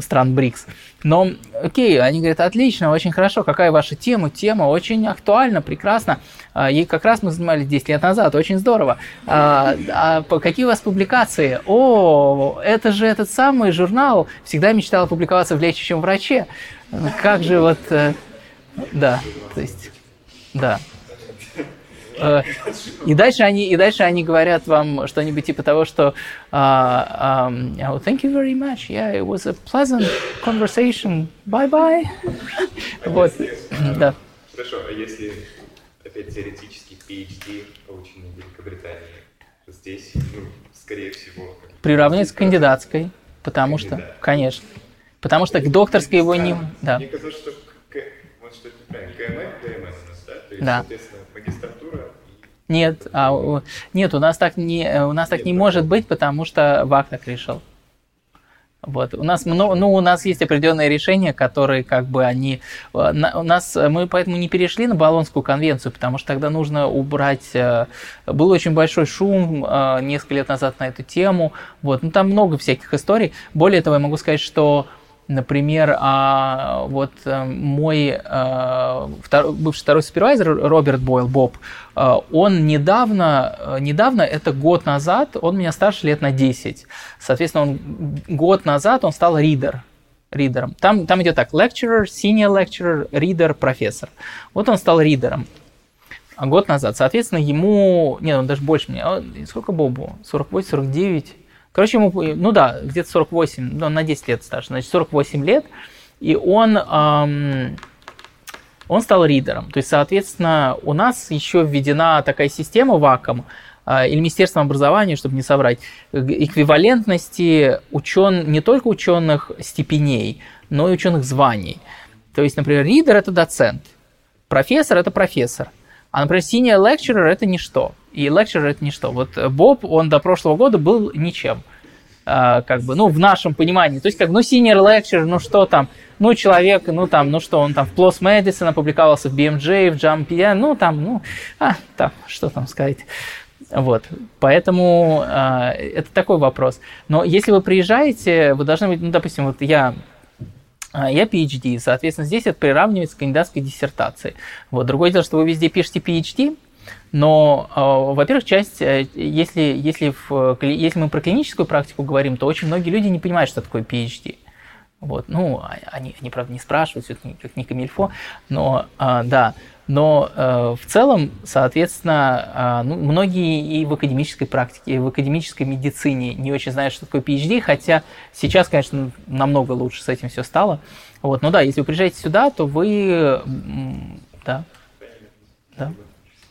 стран БРИКС. Но, окей, они говорят, отлично, очень хорошо, какая ваша тема? Тема очень актуальна, прекрасно. А, ей как раз мы занимались 10 лет назад, очень здорово. А, а какие у вас публикации? О, это же этот самый журнал, всегда мечтала публиковаться в лечащем враче. Как же вот, э, да, то есть, да. Э, и дальше они, и дальше они говорят вам что-нибудь типа того, что uh, um, oh, thank you very much, yeah, it was a pleasant conversation, bye-bye. вот, да. Хорошо, а если опять теоретически PhD полученный в Великобритании, здесь, ну, скорее всего... Приравнивается к кандидатской, потому что, конечно, потому что к докторской его не... Да. Мне казалось, что, вот что это неправильно, КММ, КММ у нас, да? То есть, да. соответственно, магистратура нет, а, нет, у нас так не, у нас так не может быть, потому что ВАК так решил. Вот. У нас много, ну, у нас есть определенные решения, которые как бы они... Э, у нас, мы поэтому не перешли на Болонскую конвенцию, потому что тогда нужно убрать... Э, был очень большой шум э, несколько лет назад на эту тему. Вот. Ну, там много всяких историй. Более того, я могу сказать, что Например, а, вот а, мой а, втор, бывший второй супервайзер Роберт Бойл, Боб, а, он недавно, недавно, это год назад, он меня старше лет на 10. Соответственно, он год назад он стал ридер, ридером. Там, там идет так, lecturer, senior lecturer, reader, профессор. Вот он стал ридером. А год назад, соответственно, ему, нет, он даже больше меня, сколько Бобу? 48, 49, Короче, ему, ну да, где-то 48, ну, на 10 лет старше, значит, 48 лет, и он, эм, он стал ридером. То есть, соответственно, у нас еще введена такая система ВАКом, а, или Министерством образования, чтобы не соврать, эквивалентности учен... не только ученых степеней, но и ученых званий. То есть, например, ридер – это доцент, профессор – это профессор, а, например, senior lecturer – это ничто, и lecturer – это ничто. Вот Боб, он до прошлого года был ничем а, как бы, ну, в нашем понимании. То есть, как, ну, senior lecturer, ну, что там, ну, человек, ну, там, ну, что он там в PLOS Medicine опубликовался в BMJ, в JAMP, ну, там, ну, а, там, что там сказать. Вот, поэтому э, это такой вопрос. Но если вы приезжаете, вы должны быть, ну, допустим, вот я я PhD, соответственно, здесь это приравнивается к кандидатской диссертации. Вот. Другое дело, что вы везде пишете PhD, но, э, во-первых, часть, э, если, если, в, если мы про клиническую практику говорим, то очень многие люди не понимают, что такое PhD. Вот, ну, а, они, они, правда, не спрашивают, все это как не камильфо, но, э, да, но э, в целом, соответственно, э, ну, многие и в академической практике, и в академической медицине не очень знают, что такое PhD, хотя сейчас, конечно, намного лучше с этим все стало. Вот, но да, если вы приезжаете сюда, то вы, да, да,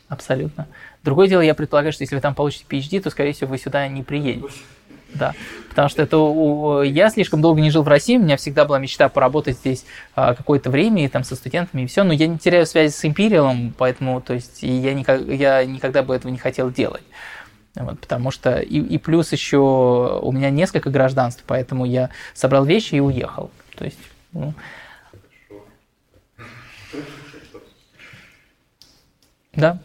абсолютно. Другое дело, я предполагаю, что если вы там получите PhD, то, скорее всего, вы сюда не приедете. Да, потому что это я слишком долго не жил в России, у меня всегда была мечта поработать здесь а, какое-то время и там со студентами и все, но я не теряю связи с Империалом, поэтому, то есть, я, никак, я никогда бы этого не хотел делать. Вот, потому что и, и плюс еще у меня несколько гражданств, поэтому я собрал вещи и уехал. То есть, ну, да.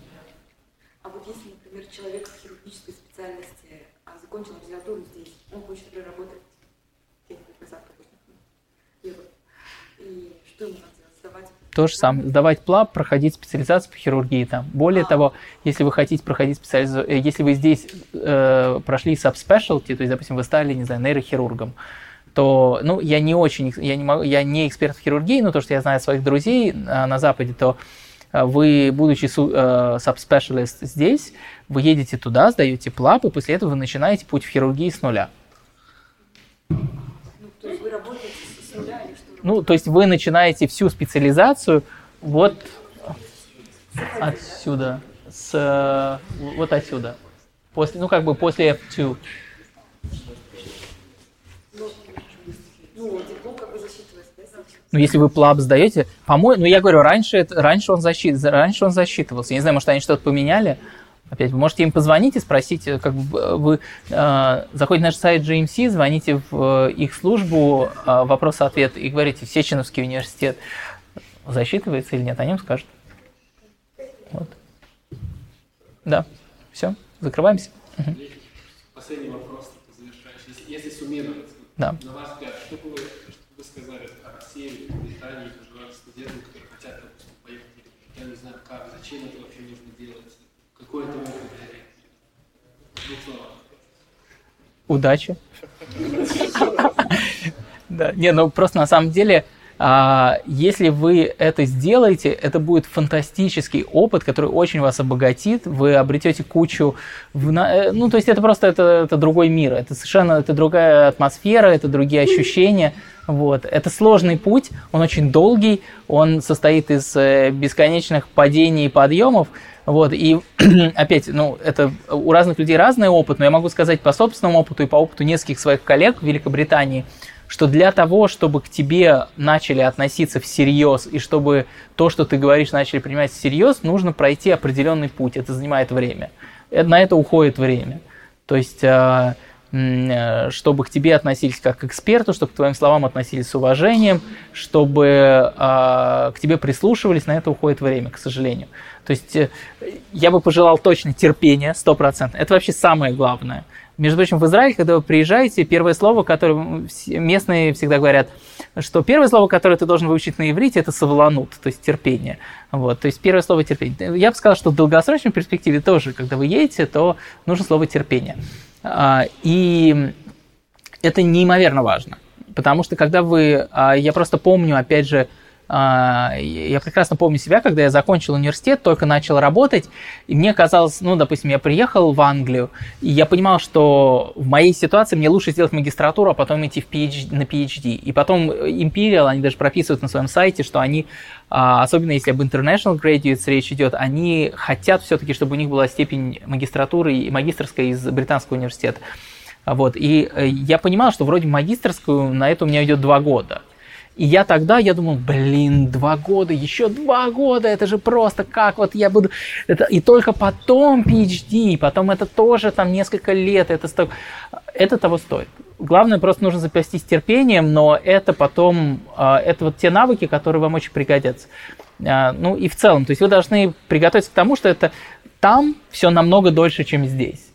То же самое. Сдавать ПЛАБ, проходить специализацию по хирургии там. Более а. того, если вы хотите проходить специализацию, э, если вы здесь э, прошли subspecialty, то есть, допустим, вы стали, не знаю, нейрохирургом, то, ну, я не очень, я не могу, я не эксперт в хирургии, но то, что я знаю своих друзей э, на Западе, то э, вы, будучи э, subspecialist здесь, вы едете туда, сдаете ПЛАП, и после этого вы начинаете путь в хирургии с нуля. Ну, то есть вы работаете с нуля или что? Ну, то есть вы начинаете всю специализацию вот отсюда, с вот отсюда. После, ну, как бы после F2. Ну, если вы плаб сдаете, по-моему, ну, я говорю, раньше, раньше, он защит, раньше он засчитывался. Я не знаю, может, они что-то поменяли. Опять, вы можете им позвонить и спросить, э, как э, вы э, заходите на наш сайт GMC, звоните в э, их службу, э, вопрос-ответ, и говорите, Сеченовский университет засчитывается или нет, они им скажут. Вот. Да, все, закрываемся. Последний вопрос, завершающий. Если, если суммировать, да. на ваш взгляд, что бы вы, что вы сказали о России, Британии, студентам, которые хотят поехать, я не знаю как, зачем это опыт Удачи. Да, не, ну просто на самом деле, а, если вы это сделаете, это будет фантастический опыт, который очень вас обогатит. Вы обретете кучу, э, ну то есть это просто это, это другой мир, это совершенно это другая атмосфера, это другие ощущения. Вот. Это сложный путь, он очень долгий, он состоит из э, бесконечных падений и подъемов. Вот, и опять, ну, это у разных людей разный опыт, но я могу сказать по собственному опыту и по опыту нескольких своих коллег в Великобритании, что для того, чтобы к тебе начали относиться всерьез, и чтобы то, что ты говоришь, начали принимать всерьез, нужно пройти определенный путь. Это занимает время. На это уходит время. То есть а, Э, чтобы к тебе относились как к эксперту, чтобы к твоим словам относились с уважением, чтобы э, к тебе прислушивались, на это уходит время, к сожалению. То есть э, я бы пожелал точно терпения, 100%. Это вообще самое главное. Между прочим, в Израиль, когда вы приезжаете, первое слово, которое местные всегда говорят, что первое слово, которое ты должен выучить на иврите, это савланут, то есть терпение. Вот, то есть первое слово терпение. Я бы сказал, что в долгосрочной перспективе тоже, когда вы едете, то нужно слово терпение. А, и это неимоверно важно. Потому что когда вы... А, я просто помню, опять же, я прекрасно помню себя, когда я закончил университет, только начал работать, и мне казалось, ну, допустим, я приехал в Англию, и я понимал, что в моей ситуации мне лучше сделать магистратуру, а потом идти в PhD, на PhD. И потом Imperial, они даже прописывают на своем сайте, что они, а, особенно если об international graduates речь идет, они хотят все-таки, чтобы у них была степень магистратуры и магистрской из британского университета. Вот. И э, я понимал, что вроде магистрскую на это у меня идет два года. И я тогда, я думал, блин, два года, еще два года, это же просто как вот я буду... Это, и только потом PhD, потом это тоже там несколько лет, это, сто... это того стоит. Главное, просто нужно запастись терпением, но это потом, а, это вот те навыки, которые вам очень пригодятся. А, ну и в целом, то есть вы должны приготовиться к тому, что это там все намного дольше, чем здесь.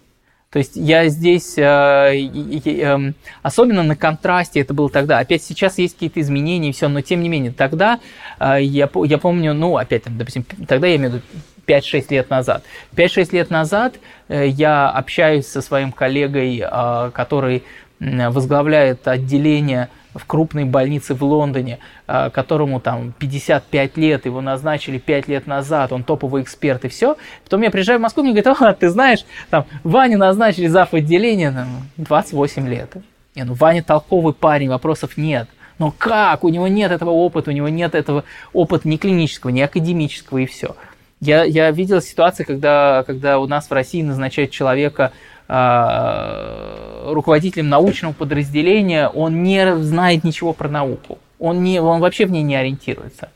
То есть я здесь, э, э, особенно на контрасте, это было тогда. Опять сейчас есть какие-то изменения и все, но тем не менее, тогда э, я, я помню, ну, опять, допустим, тогда я имею в виду 5-6 лет назад. 5-6 лет назад я общаюсь со своим коллегой, который возглавляет отделение в крупной больнице в Лондоне, а, которому там 55 лет, его назначили 5 лет назад, он топовый эксперт и все. Потом я приезжаю в Москву, мне говорят, а, ты знаешь, там, Ваню назначили зав. отделения, там, 28 лет. Не, ну Ваня толковый парень, вопросов нет. Но как? У него нет этого опыта, у него нет этого опыта ни клинического, ни академического и все. Я, я видел ситуации, когда, когда у нас в России назначают человека э, руководителем научного подразделения, он не знает ничего про науку. Он, не, он вообще в ней не ориентируется.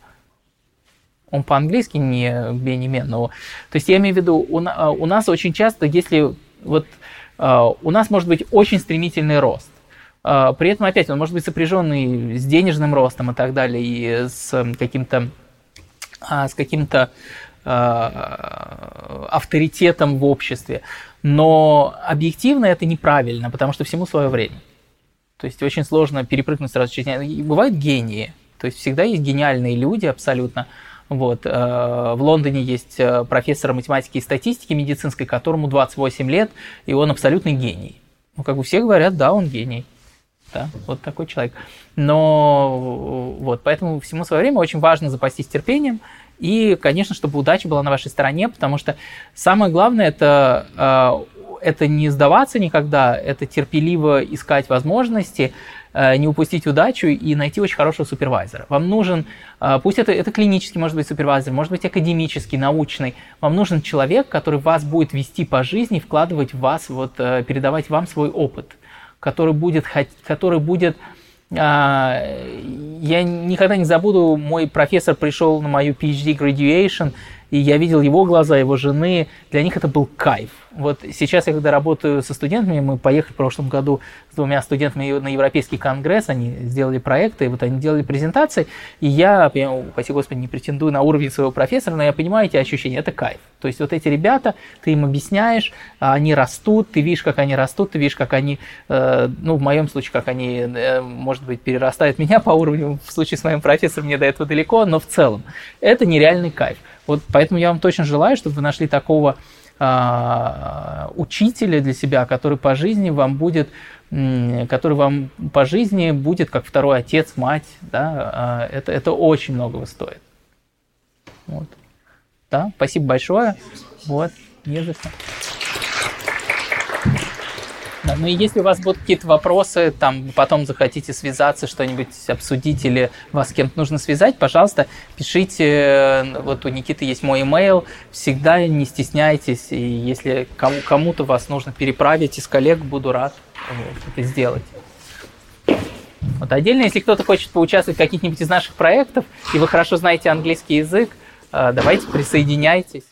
Он по-английски не бенемен, но... То есть я имею в виду, у, у нас очень часто, если вот э, у нас может быть очень стремительный рост, при этом опять он может быть сопряженный с денежным ростом и так далее, и с каким-то а, с каким-то авторитетом в обществе. Но объективно это неправильно, потому что всему свое время. То есть очень сложно перепрыгнуть сразу через... Бывают гении, то есть всегда есть гениальные люди абсолютно. Вот. Э, в Лондоне есть э, профессор математики и статистики медицинской, которому 28 лет, и он абсолютный гений. Ну, как бы все говорят, да, он гений. Да, вот такой человек. Но вот, поэтому всему свое время очень важно запастись терпением, и, конечно, чтобы удача была на вашей стороне, потому что самое главное это, э, это не сдаваться никогда, это терпеливо искать возможности, э, не упустить удачу и найти очень хорошего супервайзера. Вам нужен, э, пусть это, это клинический, может быть, супервайзер, может быть, академический, научный, вам нужен человек, который вас будет вести по жизни, вкладывать в вас, вот, передавать вам свой опыт, который будет, который будет а, я никогда не забуду, мой профессор пришел на мою PhD graduation, и я видел его глаза, его жены, для них это был кайф. Вот сейчас я когда работаю со студентами, мы поехали в прошлом году с двумя студентами на Европейский конгресс, они сделали проекты, вот они делали презентации, и я, спасибо господи, не претендую на уровень своего профессора, но я понимаю эти ощущения, это кайф. То есть вот эти ребята, ты им объясняешь, они растут, ты видишь, как они растут, ты видишь, как они, э, ну, в моем случае, как они, э, может быть, перерастают меня по уровню, в случае с моим профессором мне до этого далеко, но в целом это нереальный кайф. Вот поэтому я вам точно желаю, чтобы вы нашли такого э, учителя для себя, который по жизни вам будет, который вам по жизни будет как второй отец, мать, да, э, это, это очень многого стоит. Вот. Да, спасибо большое. Вот, не за что. Да, ну и если у вас будут какие-то вопросы, там потом захотите связаться, что-нибудь обсудить или вас с кем-то нужно связать, пожалуйста, пишите. Вот у Никиты есть мой email. Всегда не стесняйтесь. И если кому- кому-то вас нужно переправить из коллег, буду рад это сделать. Вот отдельно, если кто-то хочет поучаствовать в каких-нибудь из наших проектов, и вы хорошо знаете английский язык, э, давайте присоединяйтесь.